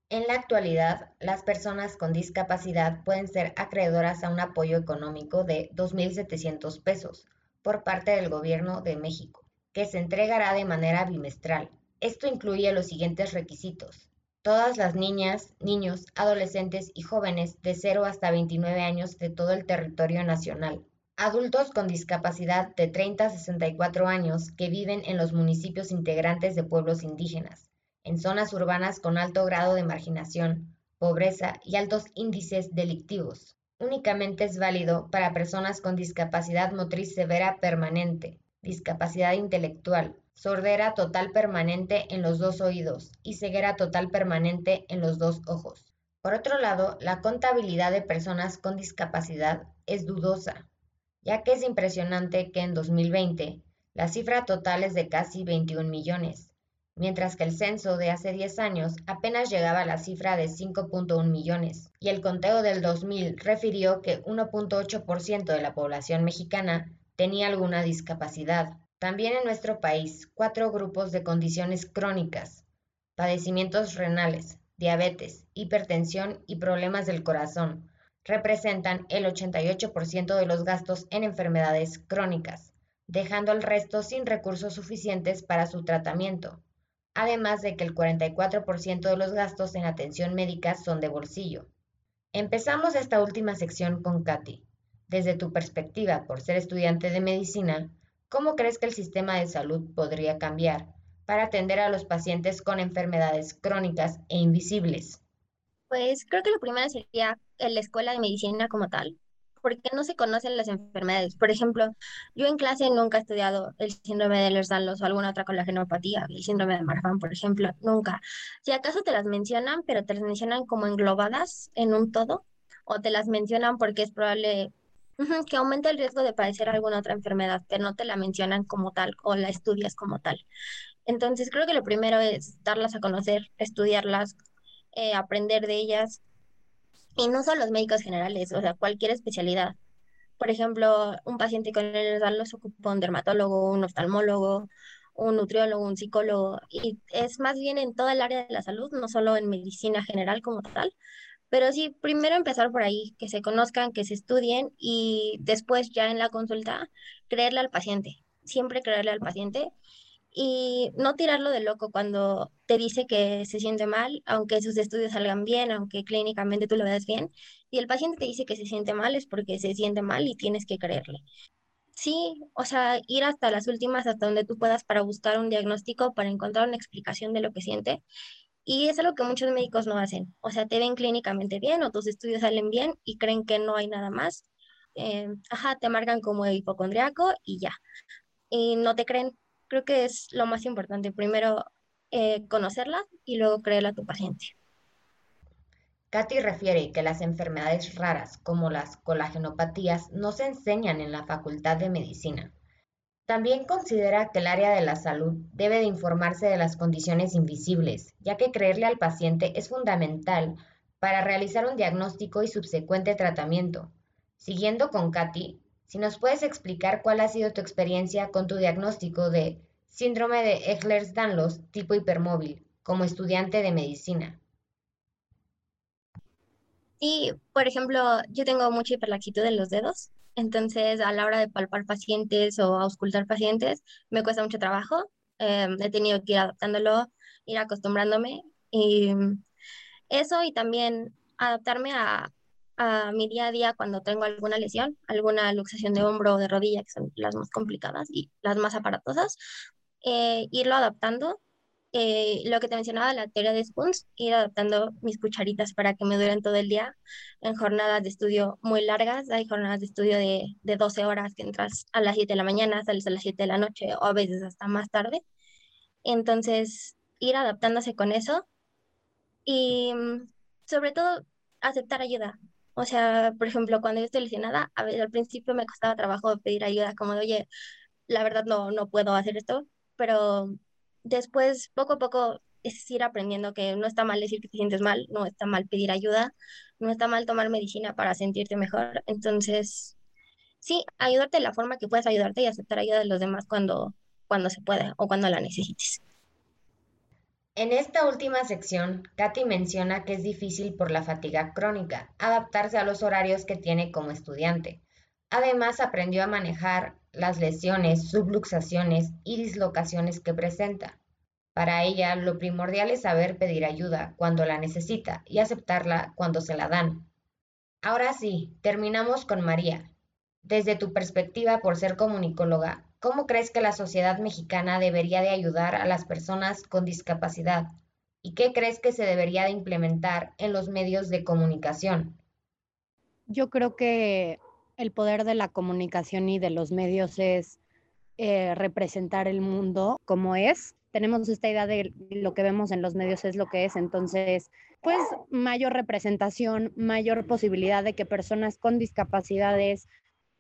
Speaker 2: En la actualidad, las personas con discapacidad pueden ser acreedoras a un apoyo económico de 2.700 pesos por parte del Gobierno de México que se entregará de manera bimestral. Esto incluye los siguientes requisitos. Todas las niñas, niños, adolescentes y jóvenes de 0 hasta 29 años de todo el territorio nacional, adultos con discapacidad de 30 a 64 años que viven en los municipios integrantes de pueblos indígenas, en zonas urbanas con alto grado de marginación, pobreza y altos índices delictivos. Únicamente es válido para personas con discapacidad motriz severa permanente, discapacidad intelectual, sordera total permanente en los dos oídos y ceguera total permanente en los dos ojos. Por otro lado, la contabilidad de personas con discapacidad es dudosa, ya que es impresionante que en 2020 la cifra total es de casi 21 millones, mientras que el censo de hace 10 años apenas llegaba a la cifra de 5.1 millones, y el conteo del 2000 refirió que 1.8% de la población mexicana tenía alguna discapacidad. También en nuestro país, cuatro grupos de condiciones crónicas, padecimientos renales, diabetes, hipertensión y problemas del corazón, representan el 88% de los gastos en enfermedades crónicas, dejando al resto sin recursos suficientes para su tratamiento, además de que el 44% de los gastos en atención médica son de bolsillo. Empezamos esta última sección con Katy. Desde tu perspectiva, por ser estudiante de medicina, ¿Cómo crees que el sistema de salud podría cambiar para atender a los pacientes con enfermedades crónicas e invisibles?
Speaker 4: Pues creo que lo primero sería la escuela de medicina como tal, porque no se conocen las enfermedades. Por ejemplo, yo en clase nunca he estudiado el síndrome de Ehlers-Danlos o alguna otra colagenopatía, el síndrome de Marfan, por ejemplo, nunca. Si acaso te las mencionan, pero te las mencionan como englobadas en un todo, o te las mencionan porque es probable que aumenta el riesgo de padecer alguna otra enfermedad, que no te la mencionan como tal o la estudias como tal. Entonces, creo que lo primero es darlas a conocer, estudiarlas, eh, aprender de ellas, y no solo los médicos generales, o sea, cualquier especialidad. Por ejemplo, un paciente con el los ocupa un dermatólogo, un oftalmólogo, un nutriólogo, un psicólogo, y es más bien en toda el área de la salud, no solo en medicina general como tal, pero sí, primero empezar por ahí, que se conozcan, que se estudien y después ya en la consulta creerle al paciente, siempre creerle al paciente y no tirarlo de loco cuando te dice que se siente mal, aunque sus estudios salgan bien, aunque clínicamente tú lo veas bien, y el paciente te dice que se siente mal es porque se siente mal y tienes que creerle. Sí, o sea, ir hasta las últimas, hasta donde tú puedas para buscar un diagnóstico, para encontrar una explicación de lo que siente y es algo que muchos médicos no hacen. O sea, te ven clínicamente bien o tus estudios salen bien y creen que no hay nada más. Eh, ajá, te marcan como hipocondriaco y ya. Y no te creen. Creo que es lo más importante. Primero eh, conocerla y luego creerla a tu paciente.
Speaker 2: Katy refiere que las enfermedades raras como las colagenopatías no se enseñan en la Facultad de Medicina. También considera que el área de la salud debe de informarse de las condiciones invisibles, ya que creerle al paciente es fundamental para realizar un diagnóstico y subsecuente tratamiento. Siguiendo con Katy, si nos puedes explicar cuál ha sido tu experiencia con tu diagnóstico de síndrome de Ehlers-Danlos tipo hipermóvil como estudiante de medicina.
Speaker 4: Sí, por ejemplo, yo tengo mucha hiperlaxitud en los dedos entonces, a la hora de palpar pacientes o auscultar pacientes, me cuesta mucho trabajo. Em, he tenido que ir adaptándolo, ir acostumbrándome. Y eso y también adaptarme a, a mi día a día cuando tengo alguna lesión, alguna luxación de hombro o de rodilla, que son las más complicadas y las más aparatosas, eh, irlo adaptando eh, lo que te mencionaba, la teoría de Spoons, ir adaptando mis cucharitas para que me duren todo el día en jornadas de estudio muy largas. Hay jornadas de estudio de, de 12 horas que entras a las 7 de la mañana, sales a las 7 de la noche o a veces hasta más tarde. Entonces, ir adaptándose con eso y mm, sobre todo aceptar ayuda. O sea, por ejemplo, cuando yo estoy lesionada, a veces al principio me costaba trabajo pedir ayuda, como de, oye, la verdad no, no puedo hacer esto, pero después, poco a poco, es ir aprendiendo que no está mal decir que te sientes mal, no está mal pedir ayuda, no está mal tomar medicina para sentirte mejor. Entonces, sí, ayudarte de la forma que puedes ayudarte y aceptar ayuda de los demás cuando, cuando se pueda o cuando la necesites.
Speaker 2: En esta última sección, Katy menciona que es difícil por la fatiga crónica adaptarse a los horarios que tiene como estudiante. Además, aprendió a manejar las lesiones, subluxaciones y dislocaciones que presenta. Para ella, lo primordial es saber pedir ayuda cuando la necesita y aceptarla cuando se la dan. Ahora sí, terminamos con María. Desde tu perspectiva por ser comunicóloga, ¿cómo crees que la sociedad mexicana debería de ayudar a las personas con discapacidad? ¿Y qué crees que se debería de implementar en los medios de comunicación?
Speaker 3: Yo creo que el poder de la comunicación y de los medios es eh, representar el mundo como es. Tenemos esta idea de lo que vemos en los medios es lo que es, entonces, pues mayor representación, mayor posibilidad de que personas con discapacidades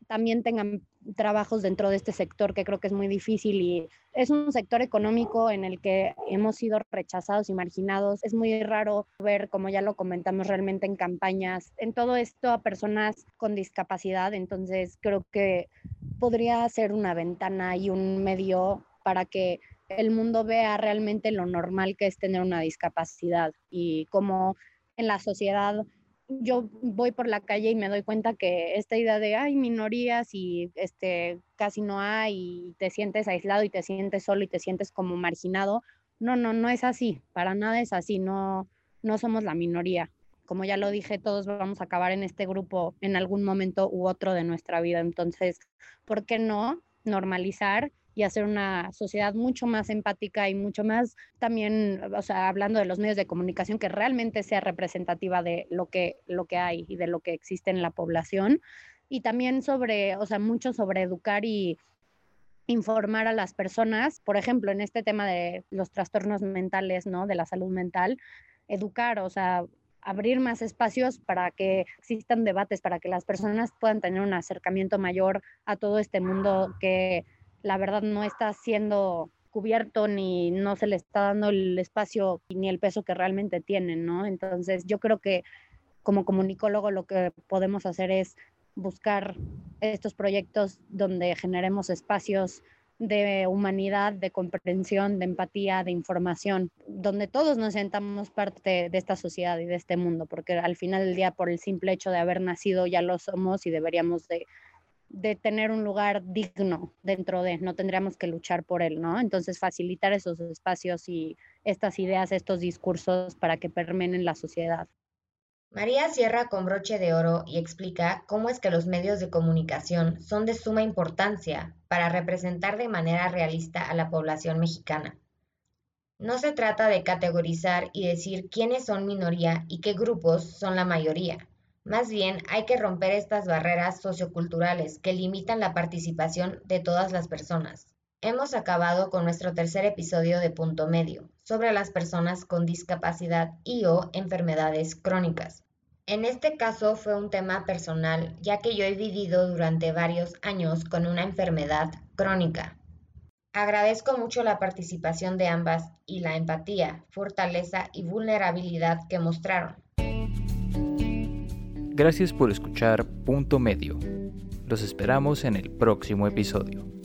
Speaker 3: también tengan trabajos dentro de este sector que creo que es muy difícil y es un sector económico en el que hemos sido rechazados y marginados. Es muy raro ver, como ya lo comentamos realmente en campañas, en todo esto a personas con discapacidad. Entonces creo que podría ser una ventana y un medio para que el mundo vea realmente lo normal que es tener una discapacidad y cómo en la sociedad yo voy por la calle y me doy cuenta que esta idea de hay minorías y este casi no hay y te sientes aislado y te sientes solo y te sientes como marginado. No, no, no es así, para nada es así, no no somos la minoría. Como ya lo dije, todos vamos a acabar en este grupo en algún momento u otro de nuestra vida. Entonces, ¿por qué no normalizar y hacer una sociedad mucho más empática y mucho más también, o sea, hablando de los medios de comunicación, que realmente sea representativa de lo que, lo que hay y de lo que existe en la población. Y también sobre, o sea, mucho sobre educar y informar a las personas, por ejemplo, en este tema de los trastornos mentales, ¿no? De la salud mental, educar, o sea, abrir más espacios para que existan debates, para que las personas puedan tener un acercamiento mayor a todo este mundo que la verdad no está siendo cubierto ni no se le está dando el espacio ni el peso que realmente tienen, ¿no? Entonces yo creo que como comunicólogo lo que podemos hacer es buscar estos proyectos donde generemos espacios de humanidad, de comprensión, de empatía, de información, donde todos nos sentamos parte de esta sociedad y de este mundo, porque al final del día, por el simple hecho de haber nacido, ya lo somos y deberíamos de de tener un lugar digno dentro de, no tendríamos que luchar por él, ¿no? Entonces, facilitar esos espacios y estas ideas, estos discursos para que permeen en la sociedad.
Speaker 2: María cierra con broche de oro y explica cómo es que los medios de comunicación son de suma importancia para representar de manera realista a la población mexicana. No se trata de categorizar y decir quiénes son minoría y qué grupos son la mayoría más bien, hay que romper estas barreras socioculturales que limitan la participación de todas las personas. Hemos acabado con nuestro tercer episodio de Punto Medio sobre las personas con discapacidad y o enfermedades crónicas. En este caso fue un tema personal, ya que yo he vivido durante varios años con una enfermedad crónica. Agradezco mucho la participación de ambas y la empatía, fortaleza y vulnerabilidad que mostraron.
Speaker 1: Gracias por escuchar Punto Medio. Los esperamos en el próximo episodio.